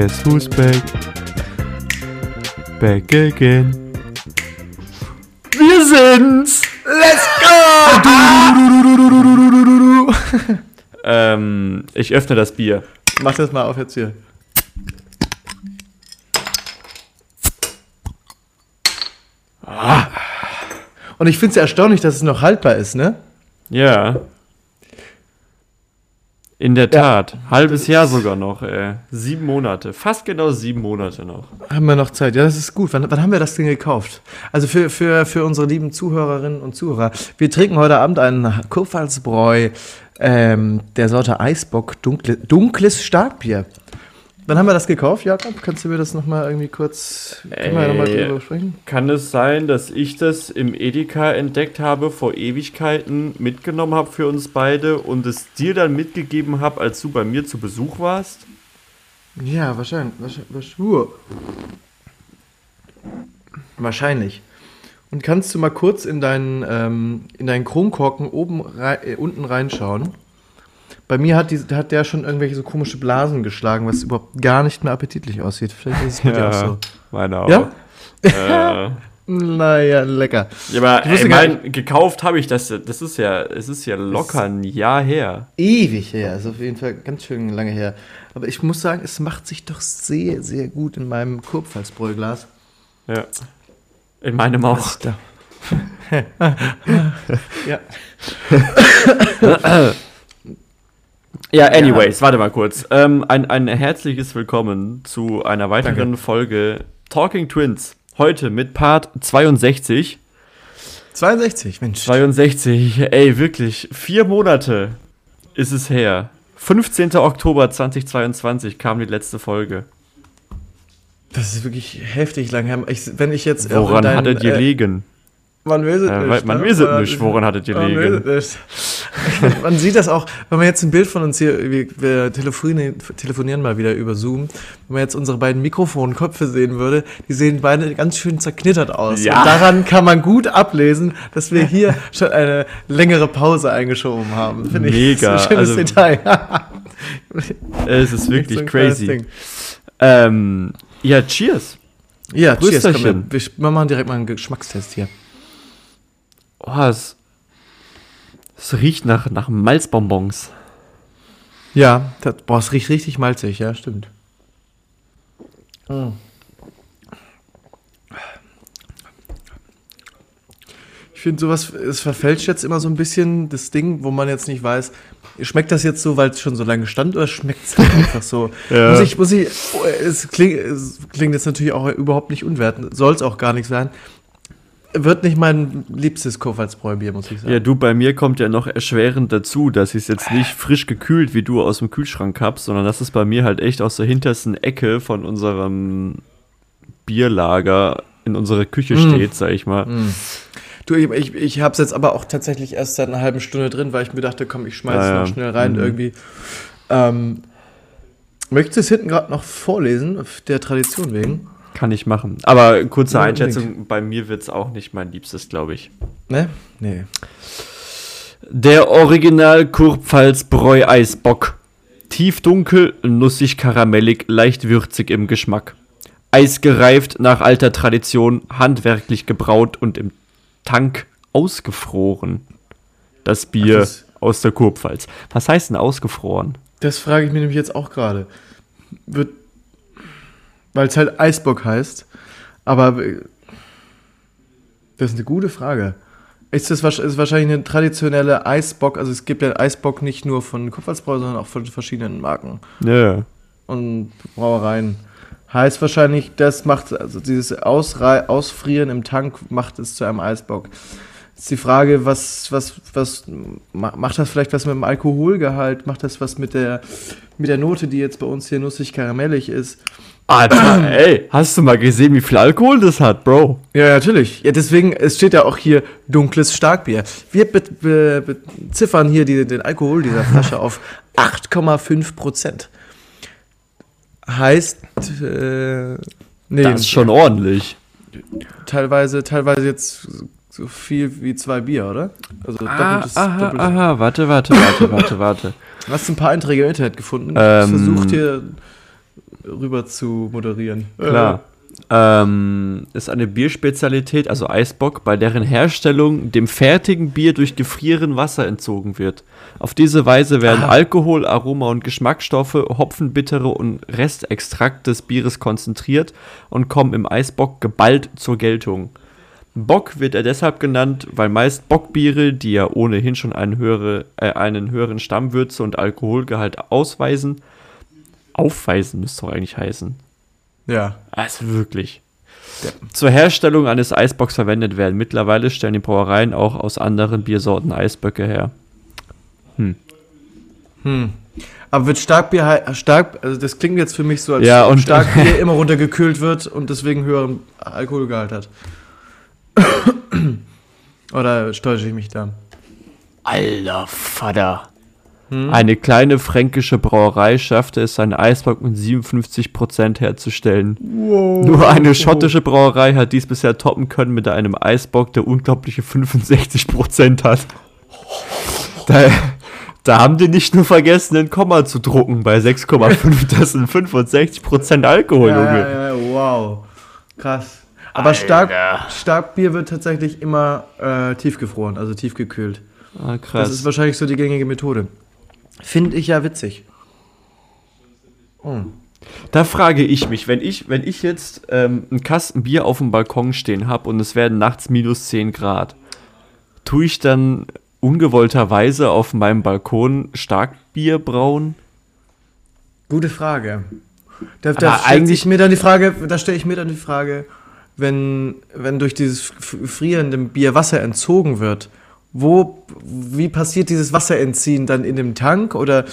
Guess who's back? Back again. Wir sind's! Let's go! Ähm, ich öffne das Bier. Mach das mal auf jetzt hier. Ah. Und ich finde es ja erstaunlich, dass es noch haltbar ist, ne? Ja. In der Tat. Halbes Jahr sogar noch, ey. Sieben Monate. Fast genau sieben Monate noch. Haben wir noch Zeit? Ja, das ist gut. Wann, wann haben wir das Ding gekauft? Also für, für, für unsere lieben Zuhörerinnen und Zuhörer. Wir trinken heute Abend einen Kurpfalzbräu ähm, der Sorte Eisbock dunkle, dunkles Starkbier. Wann haben wir das gekauft, Jakob? Kannst du mir das nochmal irgendwie kurz... Können wir ja nochmal Ey. drüber sprechen? Kann es sein, dass ich das im Edeka entdeckt habe, vor Ewigkeiten mitgenommen habe für uns beide und es dir dann mitgegeben habe, als du bei mir zu Besuch warst? Ja, wahrscheinlich. Wahrscheinlich. Wahrscheinlich. wahrscheinlich. Und kannst du mal kurz in deinen, ähm, in deinen Kronkorken oben rei äh, unten reinschauen? Bei mir hat, die, hat der schon irgendwelche so komische Blasen geschlagen, was überhaupt gar nicht mehr appetitlich aussieht. Vielleicht ist es dir auch so. meine auch. Ja? Äh, Naja, lecker. ja, aber Ich ey, mein, gekauft habe ich das. Das ist ja, es ist ja locker ein Jahr her. Ewig her, ist auf jeden Fall ganz schön lange her. Aber ich muss sagen, es macht sich doch sehr, sehr gut in meinem Kurpfalzbräuglas. Ja. In meinem auch. Ja. Ja, anyways, warte mal kurz. Ähm, ein, ein herzliches Willkommen zu einer weiteren Danke. Folge Talking Twins. Heute mit Part 62. 62, Mensch. 62, ey, wirklich, vier Monate ist es her. 15. Oktober 2022 kam die letzte Folge. Das ist wirklich heftig lang her. Ich, wenn ich jetzt. Woran hattet ihr äh, liegen? Man weiß es Äh, nicht. man ne? weiß es nicht, woran hattet ihr man liegen? weiß es nicht. man sieht das auch, wenn man jetzt ein Bild von uns hier, wir, wir telefonieren, telefonieren mal wieder über Zoom, wenn man jetzt unsere beiden Mikrofonköpfe sehen würde, die sehen beide ganz schön zerknittert aus. Ja. Und daran kann man gut ablesen, dass wir hier schon eine längere Pause eingeschoben haben. Finde ich. Mega, Das ist ein schönes also- Detail. Es ist So wirklich kleines crazy. Ähm, ja, cheers. Ja, cheers. Komm, wir, wir machen direkt mal einen Geschmackstest hier. Oh, es, es riecht nach, nach Malzbonbons. Ja, das, boah, es riecht richtig malzig, ja, stimmt. Ich finde sowas, es verfälscht jetzt immer so ein bisschen das Ding, wo man jetzt nicht weiß, schmeckt das jetzt so, weil es schon so lange stand oder schmeckt es einfach so? Ja. Muss ich, muss ich, oh, es klingt, es klingt jetzt natürlich auch überhaupt nicht unwertend, soll es auch gar nicht sein. Wird nicht mein liebstes Kofalsbräubier, muss ich sagen. Ja, du, bei mir kommt ja noch erschwerend dazu, dass ich es jetzt nicht frisch gekühlt wie du aus dem Kühlschrank hab, sondern dass es bei mir halt echt aus der hintersten Ecke von unserem Bierlager in unserer Küche Mm. steht, sag ich mal. Du, ich, ich, ich habe es jetzt aber auch tatsächlich erst seit einer halben Stunde drin, weil ich mir dachte, komm, ich schmeiß es Ja, noch schnell rein Mhm. irgendwie. Ähm, möchtest du es hinten gerade noch vorlesen, der Tradition wegen? Kann ich machen. Aber kurze Ja, Einschätzung, bei mir wird es auch nicht mein Liebstes, glaube ich. Ne? Nee. Der Original Kurpfalz Bräu Eisbock. Tiefdunkel, nussig karamellig, leicht würzig im Geschmack. Eisgereift nach alter Tradition, handwerklich gebraut und im Tank ausgefroren. Das Bier Ach, das- aus der Kurpfalz. Was heißt denn ausgefroren? Das frage ich mich nämlich jetzt auch gerade. Wird, weil es halt Eisbock heißt, aber äh, das ist eine gute Frage. Ist das ist wahrscheinlich eine traditionelle Eisbock, also es gibt ja Eisbock nicht nur von Kupfersbräu, sondern auch von verschiedenen Marken. Ja. und Brauereien. Heißt wahrscheinlich, das macht, also dieses Ausrei Ausfrieren im Tank macht es zu einem Eisbock. Ist die Frage, was, was, was ma- macht das vielleicht was mit dem Alkoholgehalt? Macht das was mit der, mit der Note, die jetzt bei uns hier nussig karamellig ist? Alter, ey, hast du mal gesehen, wie viel Alkohol das hat, Bro? Ja, natürlich. Ja, deswegen, es steht ja auch hier dunkles Starkbier. Wir be be beziffern hier die, den Alkohol dieser Flasche auf 8,5 Prozent. Heißt, äh, nee, Das ist schon ordentlich. teilweise, teilweise jetzt so viel wie zwei Bier, oder? Also doppeltes, Ah, aha, doppeltes. aha, warte, warte, warte, warte, warte. Hast du ein paar Einträge im Internet gefunden? Ähm, ich versucht hier rüber zu moderieren. Klar. Ähm, ist eine Bierspezialität, also Eisbock, bei deren Herstellung dem fertigen Bier durch Gefrieren Wasser entzogen wird. Auf diese Weise werden Ah. Alkohol, Aroma und Geschmacksstoffe, Hopfenbittere und Restextrakt des Bieres konzentriert und kommen im Eisbock geballt zur Geltung. Bock wird er deshalb genannt, weil meist Bockbiere, die ja ohnehin schon einen, höhere, äh, einen höheren Stammwürze und Alkoholgehalt ausweisen, aufweisen müsste doch eigentlich heißen. Ja. Also wirklich. Zur Herstellung eines Eisbocks verwendet werden. Mittlerweile stellen die Brauereien auch aus anderen Biersorten Eisböcke her. Hm. Aber wird Starkbier stark, also das klingt jetzt für mich so, als Ja, ob und- Starkbier immer runtergekühlt wird und deswegen höheren Alkoholgehalt hat. Oder täusche ich mich da? Alter Vater. Eine kleine fränkische Brauerei schaffte es, einen Eisbock mit 57% herzustellen. Nur eine schottische Brauerei hat dies bisher toppen können mit einem Eisbock, der unglaubliche 65% hat. Da, da haben die nicht nur vergessen, ein Komma zu drucken bei 6,5. Das sind 65% Alkohol, ja, Junge. ja, ja, wow. Krass. Aber Stark, Starkbier wird tatsächlich immer äh, tiefgefroren, also tiefgekühlt. Ah, Das krass. ist wahrscheinlich so die gängige Methode. Finde ich ja witzig. Hm. Da frage ich mich, wenn ich, wenn ich jetzt ähm, einen Kasten Bier auf dem Balkon stehen habe und es werden nachts minus 10 Grad, tue ich dann ungewollterweise auf meinem Balkon Starkbier brauen? Gute Frage. Da, da eigentlich- sich mir dann die Frage, da stelle ich mir dann die Frage, wenn, wenn durch dieses frierende Bier Wasser entzogen wird, wo, wie passiert dieses Wasserentziehen dann in dem Tank oder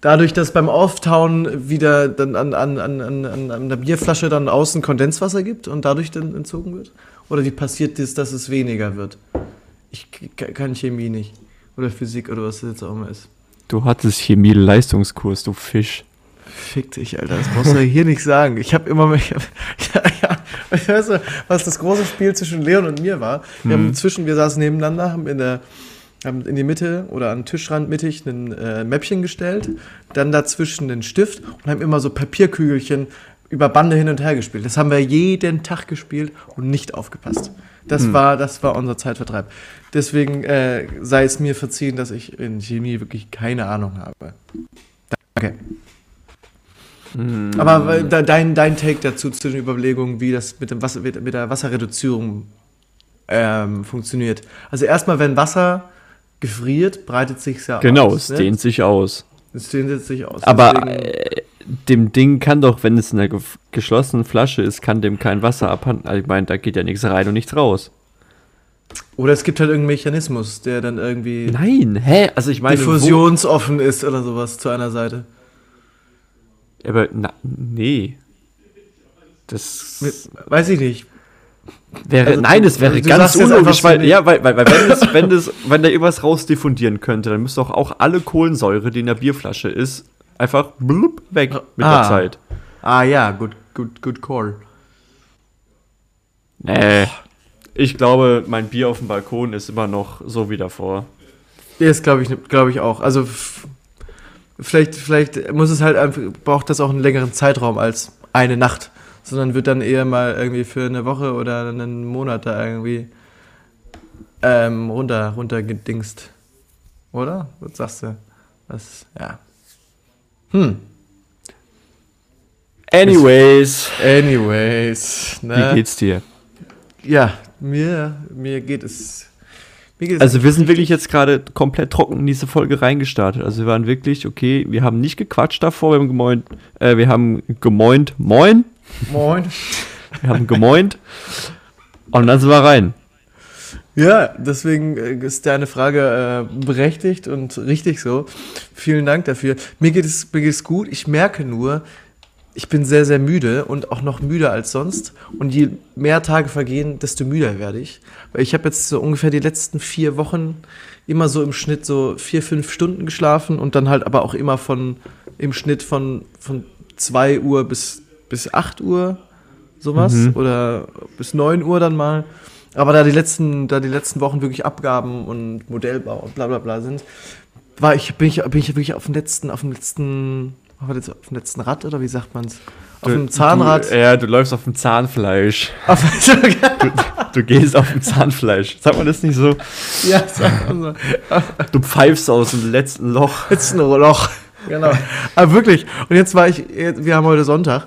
dadurch, dass beim Auftauen wieder dann an, an, an, an, an der Bierflasche dann außen Kondenswasser gibt und dadurch dann entzogen wird? Oder wie passiert das, dass es weniger wird? Ich kann Chemie nicht. Oder Physik oder was das jetzt auch immer ist. Du hattest Chemie-Leistungskurs, du Fisch. Fick dich, Alter, das brauchst du hier nicht sagen. Ich habe immer, ich hab, ja, ja, weißt du, was das große Spiel zwischen Leon und mir war? Wir haben zwischen, wir saßen nebeneinander, haben in der, haben in die Mitte oder an den Tischrand mittig ein äh, Mäppchen gestellt, dann dazwischen den Stift und haben immer so Papierkügelchen über Bande hin und her gespielt. Das haben wir jeden Tag gespielt und nicht aufgepasst. Das war, das war unser Zeitvertreib. Deswegen äh, sei es mir verziehen, dass ich in Chemie wirklich keine Ahnung habe. Danke. Aber äh, de- dein, dein Take dazu zu den Überlegungen, wie das mit, dem Wasser, mit, der Wasserreduzierung ähm, funktioniert. Also erstmal, wenn Wasser gefriert, breitet sich ja Genau, aus. es dehnt sich aus. Es dehnt sich aus. Aber äh, dem Ding kann doch, wenn es in einer geschlossenen Flasche ist, kann dem kein Wasser abhanden. Also ich meine, da geht ja nichts rein und nichts raus. oder es gibt halt irgendeinen Mechanismus, der dann irgendwie Nein, hä? Also ich meine, diffusionsoffen ist oder sowas zu einer Seite. Aber na, nee. Das Weiß ich nicht. wäre, also nein, es wäre ganz unlogisch, weil, ja, weil, weil, weil wenn, es, wenn, es, wenn da irgendwas rausdiffundieren könnte, dann müsste auch, auch alle Kohlensäure, die in der Bierflasche ist, einfach blub, weg mit Ah. der Zeit. Ah ja, gut, gut, gut call. Nee. Ich glaube, mein Bier auf dem Balkon ist immer noch so wie davor. Das glaube ich, glaub ich auch. Also vielleicht, vielleicht muss es halt einfach, braucht das auch einen längeren Zeitraum als eine Nacht, sondern wird dann eher mal irgendwie für eine Woche oder einen Monat da irgendwie ähm, runter, runtergedingst. Oder? Was sagst du? Was, ja. Hm. Anyways, Anyways. wie Ne? geht's dir? Ja, mir, mir geht es. Es Also wir sind wirklich jetzt gerade komplett trocken in diese Folge reingestartet. Also wir waren wirklich, okay, wir haben nicht gequatscht davor, wir haben gemoint, äh, wir haben gemoint, moin, Moin. wir haben gemoint und dann sind wir rein. Ja, deswegen äh, ist deine Frage äh, berechtigt und richtig so. Vielen Dank dafür. Mir geht, es, mir geht es gut. Ich merke nur, ich bin sehr, sehr müde und auch noch müder als sonst. Und je mehr Tage vergehen, desto müder werde ich. Weil ich habe jetzt so ungefähr die letzten vier Wochen immer so im Schnitt so vier, fünf Stunden geschlafen und dann halt aber auch immer von im Schnitt von, von 2 Uhr bis, bis 8 Uhr sowas Mhm. oder bis 9 Uhr dann mal. Aber da die letzten, da die letzten Wochen wirklich Abgaben und Modellbau und bla bla bla sind, war ich, bin ich, bin ich wirklich auf dem letzten, auf dem letzten, auf dem letzten- auf dem letzten Rad oder wie sagt man's? Auf dem Zahnrad. Du, ja, du läufst auf dem Zahnfleisch. Auf, Du gehst auf dem Zahnfleisch. Sagt man das nicht so? ja, sagt man so. Du pfeifst aus dem letzten Loch. letzten Loch. Genau. Aber wirklich. Und jetzt war ich, wir haben heute Sonntag.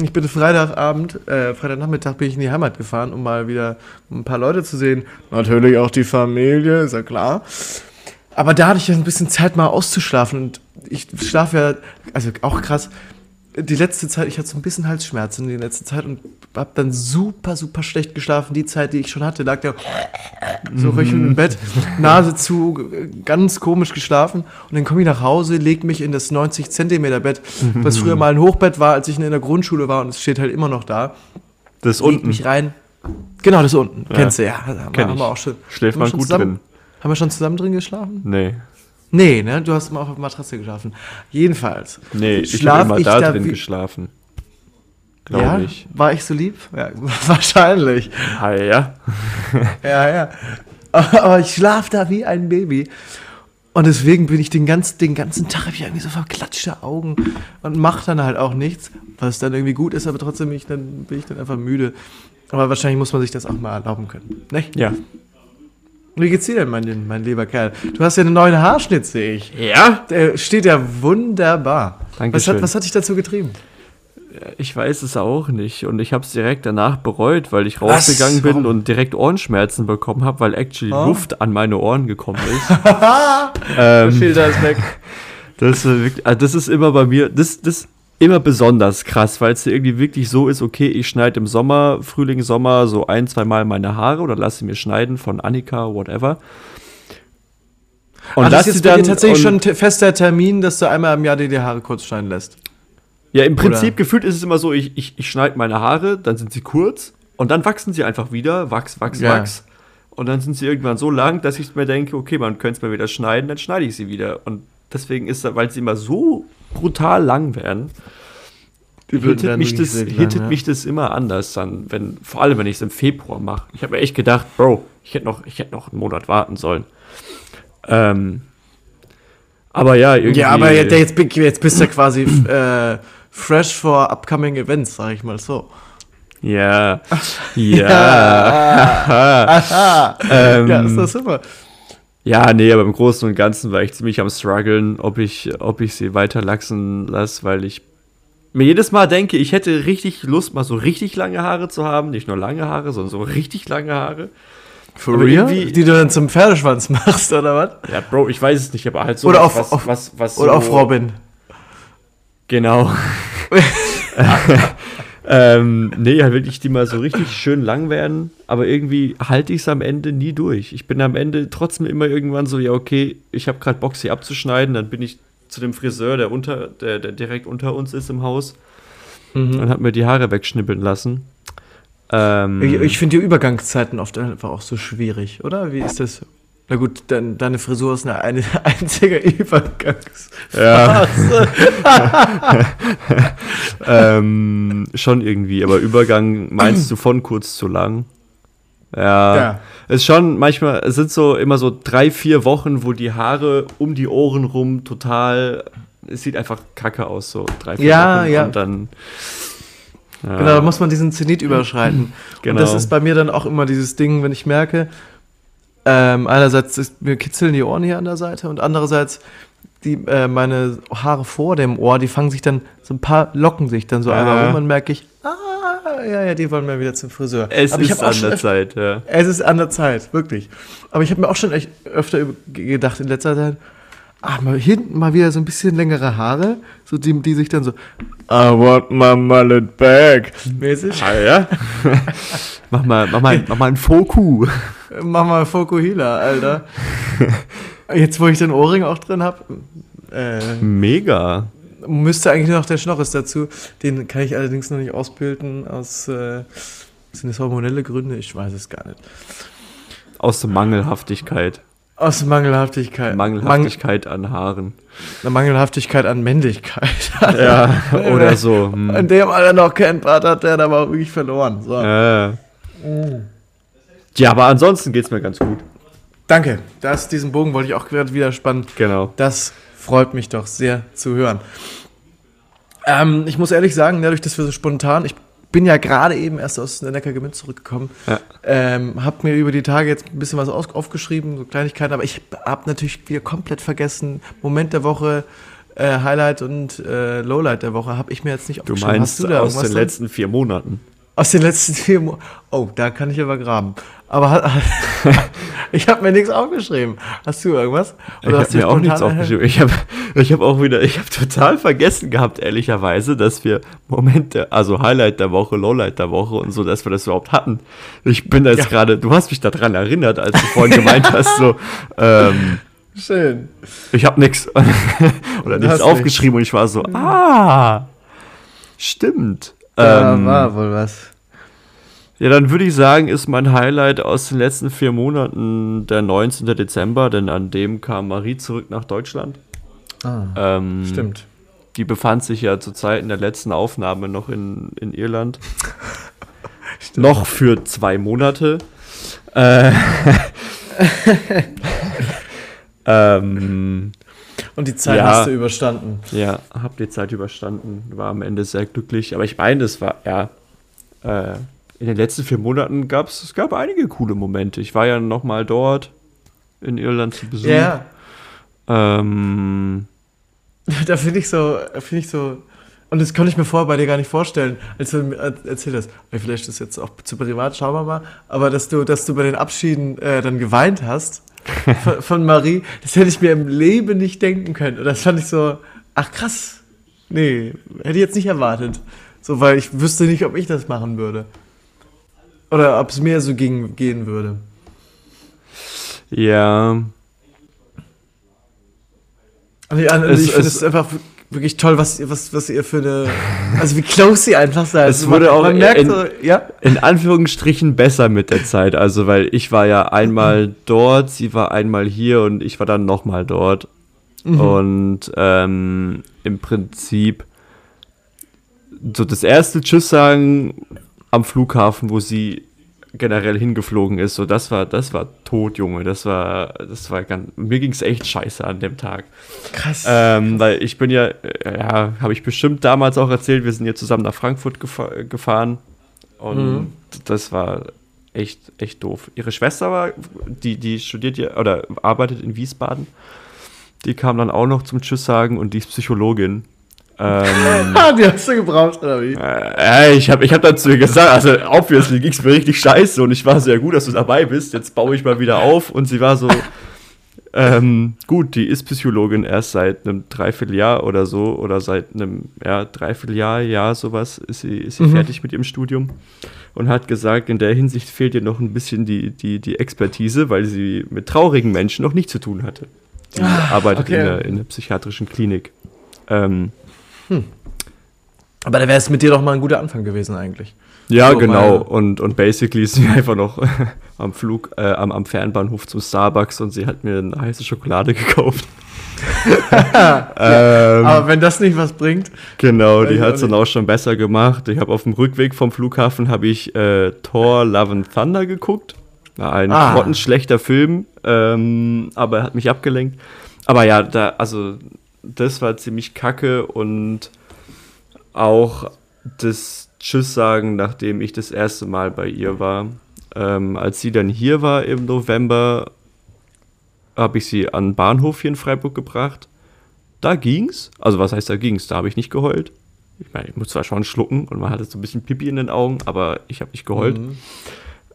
Ich bin Freitagabend, äh, Freitagnachmittag bin ich in die Heimat gefahren, um mal wieder ein paar Leute zu sehen. Natürlich auch die Familie, ist ja klar. Aber da hatte ich ja ein bisschen Zeit mal auszuschlafen und ich schlafe ja, also auch krass, die letzte Zeit, ich hatte so ein bisschen Halsschmerzen in der letzten Zeit und habe dann super, super schlecht geschlafen. Die Zeit, die ich schon hatte, lag da so röchelnd im Bett, Nase zu, ganz komisch geschlafen. Und dann komme ich nach Hause, leg mich in das 90 Zentimeter Bett, was früher mal ein Hochbett war, als ich in der Grundschule war und es steht halt immer noch da. Das Leg unten. mich rein. Genau, das unten. Ja. Kennst du, ja. Kenn haben wir auch schon. Schläft man gut zusammen, drin. Haben wir schon zusammen drin geschlafen? Nee. Nee, ne? Du hast immer auf der Matratze geschlafen. Jedenfalls. Nee, ich Schlaf habe immer ich da da drin geschlafen. Ja, Glaube ich. war ich so lieb? Ja, wahrscheinlich. Ah, ja. Ja, ja. Aber ich schlafe da wie ein Baby. Und deswegen bin ich den ganzen, den ganzen Tag hab ich irgendwie so verklatschte Augen und mache dann halt auch nichts, was dann irgendwie gut ist, aber trotzdem bin ich dann, bin ich dann einfach müde. Aber wahrscheinlich muss man sich das auch mal erlauben können. Nicht? Ja. Wie geht's dir denn, mein, mein lieber Kerl? Du hast ja einen neuen Haarschnitt, sehe ich. Ja? Der steht ja wunderbar. Was Dankeschön. hat, was hat dich dazu getrieben? Ich weiß es auch nicht. Und ich habe es direkt danach bereut, weil ich Was? rausgegangen bin und direkt Ohrenschmerzen bekommen habe, weil actually Oh. Luft an meine Ohren gekommen ist. Der ähm, Filter ist weg. das, ist wirklich, also das ist immer bei mir, das, das immer besonders krass, weil es irgendwie wirklich so ist, okay, ich schneide im Sommer, Frühling, Sommer so ein, zwei Mal meine Haare oder lasse mir schneiden von Annika, whatever. Und das lass ist sie jetzt tatsächlich schon ein te- fester Termin, dass du einmal im Jahr dir die Haare kurz schneiden lässt. Ja, im Prinzip Oder- gefühlt ist es immer so, ich, ich, ich schneide meine Haare, dann sind sie kurz und dann wachsen sie einfach wieder, wachs, wachs, Ja. wachs. Und dann sind sie irgendwann so lang, dass ich mir denke, okay, man könnte es mal wieder schneiden, dann schneide ich sie wieder. Und deswegen ist das, weil sie immer so brutal lang werden, hittet, mich das, hittet mich das immer anders dann, wenn, vor allem wenn ich es im Februar mache. Ich habe mir echt gedacht, Bro, ich hätte noch, ich hätte noch einen Monat warten sollen. Ähm, aber ja, irgendwie. Ja, aber jetzt, jetzt, jetzt bist du ja quasi äh, fresh for upcoming events, sag ich mal so. Ja. Ja. Aha. ähm, ja, ist das super. Ja, nee, aber im Großen und Ganzen war ich ziemlich am struggeln, ob ich, ob ich sie weiter lachsen lasse, weil ich mir jedes Mal denke, ich hätte richtig Lust, mal so richtig lange Haare zu haben. Nicht nur lange Haare, sondern so richtig lange Haare. For aber real? Die du dann zum Pferdeschwanz machst, oder was? Ja, Bro, ich weiß es nicht, aber halt so Oder was, auf- was, auf- was, was Oder so, auf Robin. Genau. ähm, nee, halt wirklich, die mal so richtig schön lang werden, aber irgendwie halte ich es am Ende nie durch. Ich bin am Ende trotzdem immer irgendwann so, ja, okay, ich habe gerade Bock, sie abzuschneiden, dann bin ich zu dem Friseur, der, unter, der, der direkt unter uns ist im Haus, Mhm. und habe mir die Haare wegschnippeln lassen. Ähm, Ich, ich finde die Übergangszeiten oft einfach auch so schwierig, oder? Wie ist das? Na gut, dein, deine Frisur ist eine, eine einzige Übergangs. Ja. ähm, schon irgendwie, aber Übergang meinst du von kurz zu lang? Ja. Ja. Es ist schon manchmal, es sind so immer so drei, vier Wochen, wo die Haare um die Ohren rum total, es sieht einfach kacke aus, so drei, vier Ja, Wochen ja. und dann. Ja. Genau, da muss man diesen Zenit überschreiten. Genau. Und das ist bei mir dann auch immer dieses Ding, wenn ich merke, ähm, einerseits ist, mir kitzeln die Ohren hier an der Seite und andererseits die, äh, meine Haare vor dem Ohr, die fangen sich dann, so ein paar locken sich dann so Ja. einmal rum und merke ich, ah, ja, ja, die wollen mal wieder zum Friseur. es Aber ist an der öf- Zeit, ja. Es ist an der Zeit, wirklich. Aber ich habe mir auch schon echt öfter gedacht in letzter Zeit, Ah, mal hinten mal wieder so ein bisschen längere Haare, so die, die sich dann so I want my mullet back mäßig. Ah, ja? mach, mal, mach, mal, mach mal ein Foku. Mach mal Fokuhila, Alter. Jetzt, wo ich den Ohrring auch drin habe, äh, Mega. müsste eigentlich noch der Schnorres dazu. Den kann ich allerdings noch nicht ausbilden aus äh, sind das hormonelle Gründe? Ich weiß es gar nicht. Aus der Mangelhaftigkeit. Aus Mangelhaftigkeit. Mangelhaftigkeit an Haaren. Eine Mangelhaftigkeit an Männlichkeit. Ja, oder so. Hm. In dem Alter noch keinen Part hat, der hat aber auch wirklich verloren. So. Äh. Ja, aber ansonsten geht's mir ganz gut. Danke. Das, diesen Bogen wollte ich auch gerade wieder spannen. Genau. Das freut mich doch sehr zu hören. Ähm, ich muss ehrlich sagen, dadurch, dass wir so spontan, ich bin ja gerade eben erst aus der Neckargemünd zurückgekommen, Ja. ähm, habe mir über die Tage jetzt ein bisschen was aufgeschrieben, so Kleinigkeiten, aber ich habe natürlich wieder komplett vergessen, Moment der Woche, äh, Highlight und äh, Lowlight der Woche habe ich mir jetzt nicht Du aufgeschrieben. meinst Hast du da aus den drin? letzten vier Monaten. Aus den letzten vier Monaten. Oh, da kann ich aber graben. Aber ich habe mir nichts aufgeschrieben. Hast du irgendwas? ich habe mir auch nichts aufgeschrieben. Ich habe ich hab auch wieder, ich habe total vergessen gehabt, ehrlicherweise, dass wir Momente, also Highlight der Woche, Lowlight der Woche und so, dass wir das überhaupt hatten. Ich bin da jetzt Ja. gerade, du hast mich daran erinnert, als du vorhin gemeint hast, so, ähm, Schön. ich habe nichts oder nichts aufgeschrieben und ich war so, ah, stimmt. Da Ähm, war wohl was. Ja, dann würde ich sagen, ist mein Highlight aus den letzten vier Monaten der 19. Dezember, denn an dem kam Marie zurück nach Deutschland. Ah, Ähm, stimmt. Die befand sich ja zur Zeit in der letzten Aufnahme noch in, in Irland. noch für zwei Monate. Äh, ähm, Und die Zeit Ja. hast du überstanden. ja, hab die Zeit überstanden, war am Ende sehr glücklich. Aber ich meine, es war, ja, äh, in den letzten vier Monaten gab es, es gab einige coole Momente. Ich war ja noch mal dort in Irland zu Besuch. Ja, Ähm, da finde ich so, finde ich so. Und das konnte ich mir vorher bei dir gar nicht vorstellen, als du mir er- erzählt hast. Vielleicht ist das jetzt auch zu privat, schauen wir mal. Aber dass du, dass du bei den Abschieden äh, dann geweint hast von, von Marie, das hätte ich mir im Leben nicht denken können. Und das fand ich so, ach krass. Nee, hätte ich jetzt nicht erwartet. So, weil ich wüsste nicht, ob ich das machen würde. Oder ob es mir so ging, gehen würde. ja, und Es- ich finde es- einfach wirklich toll, was, ihr- was, was ihr für eine. Also wie close sie einfach seid. Es man, wurde auch man merkt in- so, ja. in Anführungsstrichen besser mit der Zeit. Also, weil ich war ja einmal dort, sie war einmal hier und ich war dann nochmal dort. Und ähm, im Prinzip so das erste Tschüss sagen am Flughafen, wo sie generell hingeflogen ist, so das war, das war tot, Junge. Das war, das war ganz, mir ging es echt scheiße an dem Tag. Krass. Ähm, weil ich bin ja, äh, ja, habe ich bestimmt damals auch erzählt, wir sind ja zusammen nach Frankfurt gefa gefahren. Und Mhm. das war echt, echt doof. Ihre Schwester war, die, die studiert ja oder arbeitet in Wiesbaden. Die kam dann auch noch zum Tschüss sagen und die ist Psychologin. Ähm, Ah, die hast du gebraucht, oder wie? äh, ich habe ich hab dann zu ihr gesagt, also obviously ging es mir richtig scheiße und ich war sehr gut, dass du dabei bist. Jetzt baue ich mal wieder auf und sie war so, ähm, gut, die ist Psychologin erst seit einem Dreivierteljahr oder so oder seit einem ja, Dreivierteljahr, Jahr sowas ist sie, ist sie Mhm. fertig mit ihrem Studium und hat gesagt, in der Hinsicht fehlt ihr noch ein bisschen die, die, die Expertise, weil sie mit traurigen Menschen noch nicht zu tun hatte. Die arbeitet okay. in, der, in der psychiatrischen Klinik. Ähm, Aber da wäre es mit dir doch mal ein guter Anfang gewesen, eigentlich. Ja, So, genau. Und, und basically ist sie einfach noch am Flug, äh, am, am Fernbahnhof zum Starbucks und sie hat mir eine heiße Schokolade gekauft. ähm, Aber wenn das nicht was bringt. genau, die hat es dann auch schon besser gemacht. Ich habe auf dem Rückweg vom Flughafen habe ich äh, Thor Love and Thunder geguckt. Ein Ah. grottenschlechter Film, ähm, aber er hat mich abgelenkt. Aber ja, da, also das war ziemlich kacke und auch das Tschüss sagen, nachdem ich das erste Mal bei ihr war. Ähm, als sie dann hier war im November, habe ich sie an den Bahnhof hier in Freiburg gebracht. Da ging's. Also was heißt da ging's? Da habe ich nicht geheult. Ich meine, ich muss zwar schon schlucken und man hatte so ein bisschen Pipi in den Augen, aber ich habe nicht geheult. Mhm.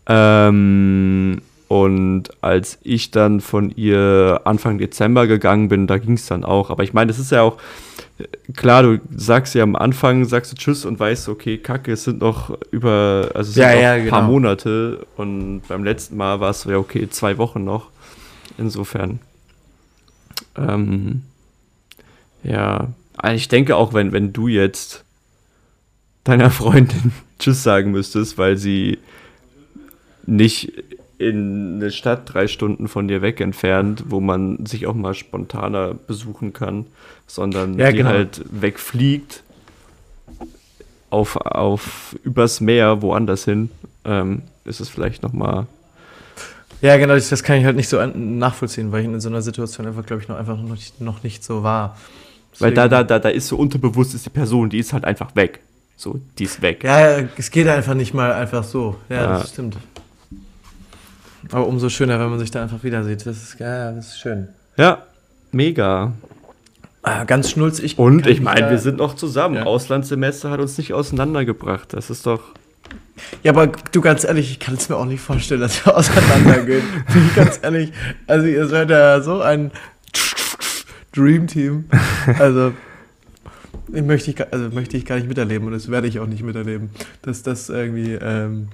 Ähm, Und als ich dann von ihr Anfang Dezember gegangen bin, da ging es dann auch. Aber ich meine, das ist ja auch, klar, du sagst ja am Anfang, sagst du Tschüss und weißt, okay, Kacke, es sind noch über, also es Ja, sind noch ja, ein paar genau. Monate. Und beim letzten Mal war es ja, okay, zwei Wochen noch. Insofern. Ähm, ja, also ich denke auch, wenn, wenn du jetzt deiner Freundin Tschüss sagen müsstest, weil sie nicht in eine Stadt drei Stunden von dir weg entfernt, wo man sich auch mal spontaner besuchen kann, sondern Ja, die genau. halt wegfliegt auf, auf übers Meer woanders hin, ähm, ist es vielleicht nochmal. Ja, genau, das kann ich halt nicht so nachvollziehen, weil ich in so einer Situation einfach, glaube ich, noch einfach noch nicht, noch nicht so war. Weil da, Deswegen- da, da, da ist so unterbewusst ist die Person, die ist halt einfach weg. So, die ist weg. Ja, ja, es geht einfach nicht mal einfach so. Ja, Ja. das stimmt. Aber umso schöner, wenn man sich da einfach wieder sieht. Das ist, ja, das ist schön. Ja, mega. Ah, ganz schnulzig. Und ich meine, wir sind noch zusammen. Ja. Auslandssemester hat uns nicht auseinandergebracht. Das ist doch. Ja, aber du ganz ehrlich, ich kann es mir auch nicht vorstellen, dass wir auseinandergehen. Bin ich ganz ehrlich. Also ihr seid ja so ein Dream Team. Also ich möchte ich, gar- also möchte ich gar nicht miterleben und das werde ich auch nicht miterleben. Dass das irgendwie, ähm,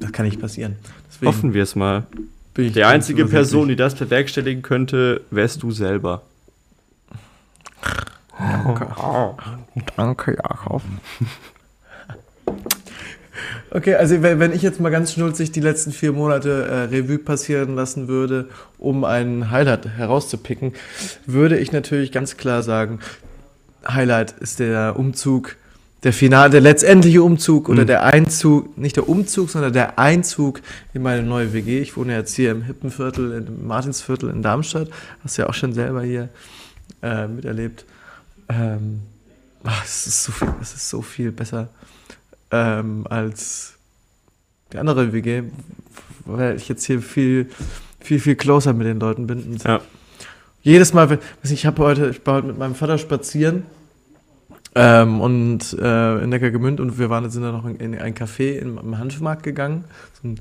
das kann nicht passieren. Deswegen Hoffen wir es mal. bin ich Die einzige Person, die das bewerkstelligen könnte, wärst du selber. Danke, Jakob. Okay, also wenn wenn ich jetzt mal ganz schnulzig die letzten vier Monate äh, Revue passieren lassen würde, um ein Highlight herauszupicken, würde ich natürlich ganz klar sagen, Highlight ist der Umzug, der final, der letztendliche Umzug oder Mhm. der Einzug, nicht der Umzug, sondern der Einzug in meine neue WG. Ich wohne jetzt hier im Hippenviertel, im Martinsviertel in Darmstadt. Hast du ja auch schon selber hier äh, miterlebt. Ähm, ach, es ist so viel, es ist so viel besser ähm, als die andere WG, weil ich jetzt hier viel, viel, viel closer mit den Leuten bin. Ja. Jedes Mal, ich habe heute, ich war heute mit meinem Vater spazieren ähm, und äh, in Neckargemünd und wir waren, sind dann noch in, in ein Café im, im Hanfmarkt gegangen. So ein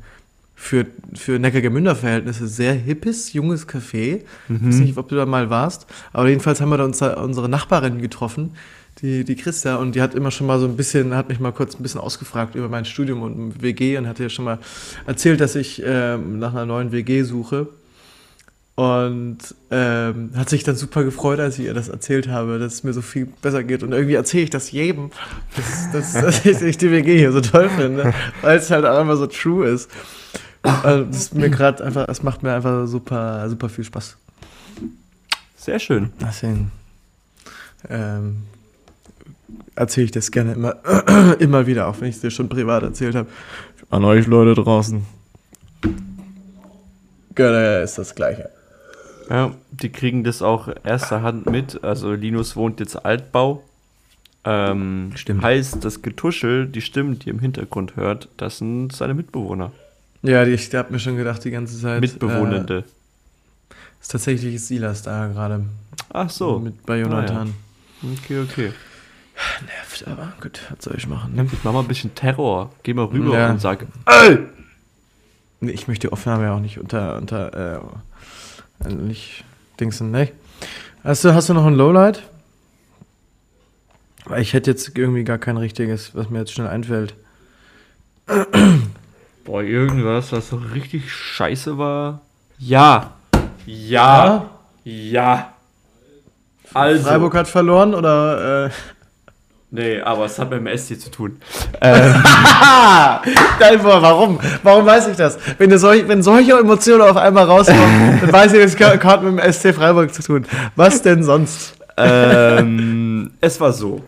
für, für Neckargemünder Verhältnisse sehr hippes, junges Café. Ich weiß nicht, ob du da mal warst, aber jedenfalls haben wir da uns, unsere Nachbarin getroffen, die, die Christa, und die hat immer schon mal so ein bisschen, hat mich mal kurz ein bisschen ausgefragt über mein Studium und WG und hatte ja schon mal erzählt, dass ich ähm, nach einer neuen WG suche. Und ähm, hat sich dann super gefreut, als ich ihr das erzählt habe, dass es mir so viel besser geht. Und irgendwie erzähle ich das jedem, dass, dass, dass ich, ich die WG hier so toll finde, weil es halt auch einfach so true ist. Also das ist mir gerade einfach, es macht mir einfach super, super viel Spaß. Sehr schön. Deswegen ähm, erzähle ich das gerne immer, immer wieder, auch wenn ich es dir schon privat erzählt habe. An euch Leute draußen. Gerne ist das Gleiche. Ja, die kriegen das auch erster Hand mit. Also Linus wohnt jetzt Altbau. Ähm, Stimmt. Heißt, das Getuschel, die Stimmen, die ihr im Hintergrund hört, das sind seine Mitbewohner. Ja, ich habe mir schon gedacht die ganze Zeit. Mitbewohnende. Äh, ist tatsächlich ist Silas da gerade. Ach so. Mit bei Jonathan. Okay, okay. Nervt, aber gut, was soll ich machen? Ne? Ich mach mal ein bisschen Terror. Geh mal rüber Ja. und sag, ey! Nee, ich möchte die Aufnahme ja auch nicht unter, unter, äh, nicht dingsen, ne? Hast du, hast du noch ein Lowlight? Weil ich hätte jetzt irgendwie gar kein richtiges, was mir jetzt schnell einfällt. Boah, irgendwas, was so richtig scheiße war. Ja. Ja. Ja. Also. Freiburg hat verloren oder? Äh, Nee, aber es hat mit dem SC zu tun. Boah, warum? Warum weiß ich das? Wenn, solch, wenn solche Emotionen auf einmal rauskommen, dann weiß ich, das hat mit dem SC Freiburg zu tun. Was denn sonst? ähm, es war so.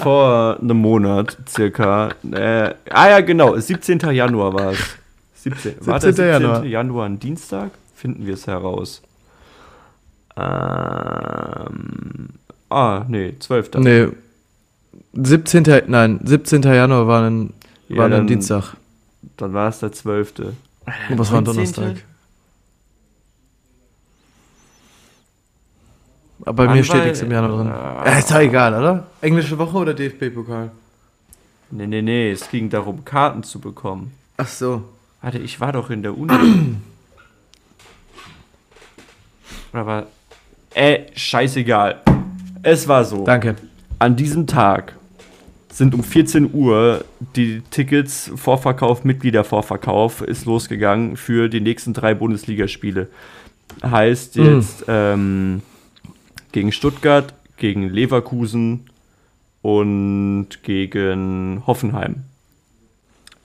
Vor einem Monat circa. Äh, ah ja, genau. 17. Januar war es. 17. War der 17. 17. Januar. Januar ein Dienstag? Finden wir es heraus. Ähm, ah, nee, 12. Nee. 17. Nein, 17. Januar war ein, Ja, war ein dann- Dienstag. Dann war es der 12. Und was war ein 19.? Donnerstag? Aber bei Wann mir steht nichts im Januar drin. Äh, Äh, ist doch egal, oder? Englische Woche oder DFB-Pokal? Nee, nee, nee, es ging darum, Karten zu bekommen. Ach so. Warte, ich war doch in der Uni. Oder war. Äh, scheißegal. Es war so. Danke. An diesem Tag sind um 14 Uhr die Tickets, Vorverkauf, Mitgliedervorverkauf ist losgegangen für die nächsten drei Bundesligaspiele. Heißt Mhm. jetzt ähm, gegen Stuttgart, gegen Leverkusen und gegen Hoffenheim.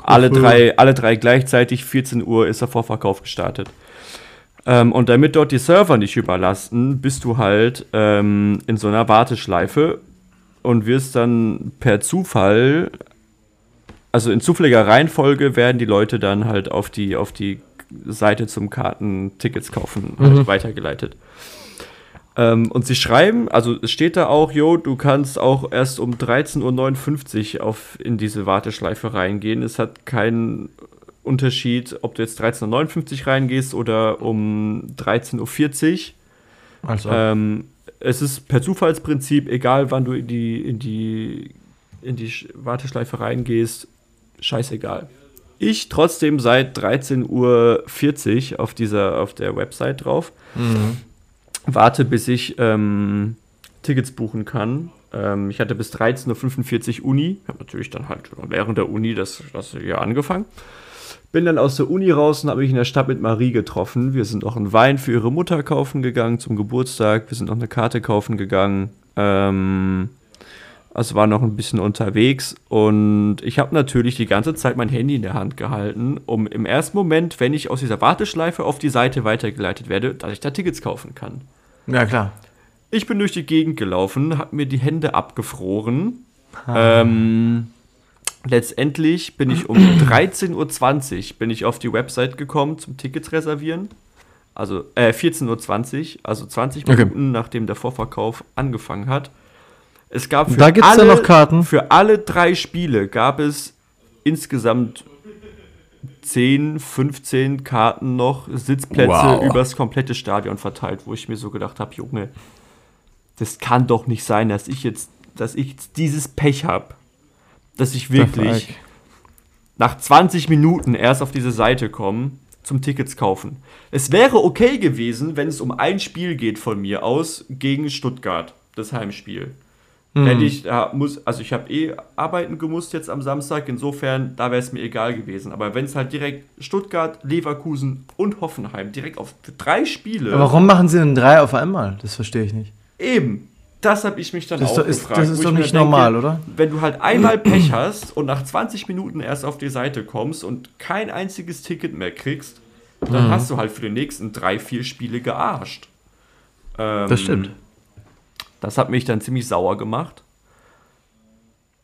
Alle Mhm. drei, alle drei gleichzeitig, 14 Uhr ist der Vorverkauf gestartet. Ähm, und damit dort die Server nicht überlasten, bist du halt ähm, in so einer Warteschleife und wirst dann per Zufall, also in zufälliger Reihenfolge, werden die Leute dann halt auf die, auf die Seite zum Karten-Tickets kaufen halt weitergeleitet. Ähm, und sie schreiben, also es steht da auch, jo, du kannst auch erst um 13.59 Uhr auf, in diese Warteschleife reingehen. Es hat keinen Unterschied, ob du jetzt 13.59 Uhr reingehst oder um 13.40 Uhr. Also, Ähm, es ist per Zufallsprinzip, egal wann du in die, in die, in die Sch- Warteschleife reingehst, scheißegal. Ich trotzdem seit 13.40 Uhr auf dieser, auf der Website drauf. Warte, bis ich ähm, Tickets buchen kann. Ähm, ich hatte bis 13.45 Uhr Uni. Ich habe natürlich dann halt während der Uni das, das hier angefangen. Bin dann aus der Uni raus und habe mich in der Stadt mit Marie getroffen. Wir sind noch einen Wein für ihre Mutter kaufen gegangen zum Geburtstag. Wir sind noch eine Karte kaufen gegangen. Ähm, also war noch ein bisschen unterwegs und ich habe natürlich die ganze Zeit mein Handy in der Hand gehalten, um im ersten Moment, wenn ich aus dieser Warteschleife auf die Seite weitergeleitet werde, dass ich da Tickets kaufen kann. ja, klar. Ich bin durch die Gegend gelaufen, habe mir die Hände abgefroren. Ähm, letztendlich bin ich um 13.20 Uhr bin ich auf die Website gekommen zum Tickets reservieren. Also äh, 14.20 Uhr, also 20 Okay. Minuten nachdem der Vorverkauf angefangen hat. Es gab für Da gibt's alle, noch Karten. Für alle drei Spiele gab es insgesamt 10, 15 Karten noch, Sitzplätze Wow. übers komplette Stadion verteilt, wo ich mir so gedacht habe, Junge, das kann doch nicht sein, dass ich jetzt, dass ich jetzt dieses Pech habe, dass ich wirklich nach 20 Minuten erst auf diese Seite komme zum Tickets kaufen. Es wäre okay gewesen, wenn es um ein Spiel geht von mir aus gegen Stuttgart, das Heimspiel. Wenn ich da muss, also ich habe eh arbeiten gemusst jetzt am Samstag, insofern, da wäre es mir egal gewesen. Aber wenn es halt direkt Stuttgart, Leverkusen und Hoffenheim direkt auf drei Spiele. Aber warum machen sie denn drei auf einmal? Das verstehe ich nicht. Eben. Das habe ich mich dann Das auch ist- gefragt. das ist doch nicht denke, normal, oder? Wenn du halt einmal Pech hast und nach 20 Minuten erst auf die Seite kommst und kein einziges Ticket mehr kriegst, dann Mhm. hast du halt für die nächsten drei, vier Spiele gearscht. Ähm, Das stimmt. Das hat mich dann ziemlich sauer gemacht.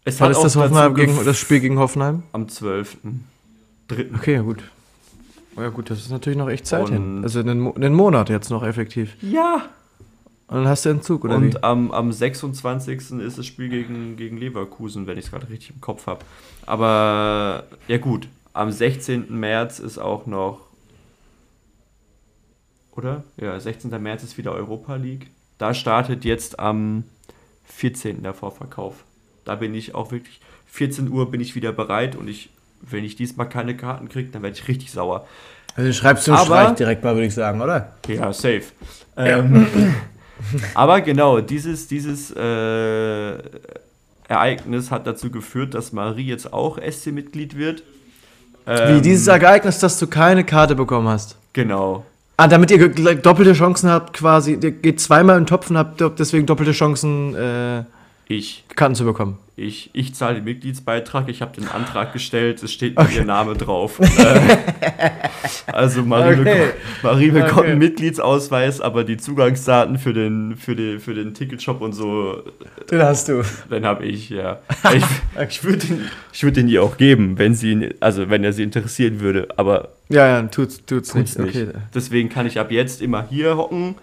Es auch das, Hoffenheim gegen, das Spiel gegen Hoffenheim? am 12. Dritten. Okay, ja, gut. Oh ja, gut, das ist natürlich noch echt Zeit Und- hin. Also einen, Mo- einen Monat jetzt noch effektiv. Ja. Und dann hast du einen Zug, oder Und wie? am, am 26. ist das Spiel gegen, gegen Leverkusen, wenn ich es gerade richtig im Kopf habe. Aber ja gut, am 16. März ist auch noch. Oder? Ja, 16. März ist wieder Europa League. Da startet jetzt am 14. der Vorverkauf. Da bin ich auch wirklich. 14 Uhr bin ich wieder bereit und ich, wenn ich diesmal keine Karten kriege, dann werde ich richtig sauer. Also schreibst du einen Aber- Streich direkt mal, würde ich sagen, oder? Ja, safe. Ähm, aber genau, dieses, dieses äh, Ereignis hat dazu geführt, dass Marie jetzt auch SC-Mitglied wird. Wie Ähm, dieses Ereignis, dass du keine Karte bekommen hast. Genau. Ah, damit ihr doppelte Chancen habt, quasi. Ihr geht zweimal in den Topf und habt deswegen doppelte Chancen, äh, Ich. Karten zu bekommen. Ich, ich zahle den Mitgliedsbeitrag, ich habe den Antrag gestellt, es steht okay. ihr Name drauf. äh, also Marie, Okay. beko Marie bekommt Okay. einen Mitgliedsausweis, aber die Zugangsdaten für den, für den, für den Ticketshop und so, Den hast du. den habe ich, ja. Ich, ich würde den, ich würd den ihr auch geben, wenn sie, ihn- also wenn er sie interessieren würde, aber Ja, ja, tut's, tut's, tut's nicht. nicht. Deswegen kann ich ab jetzt immer hier hocken.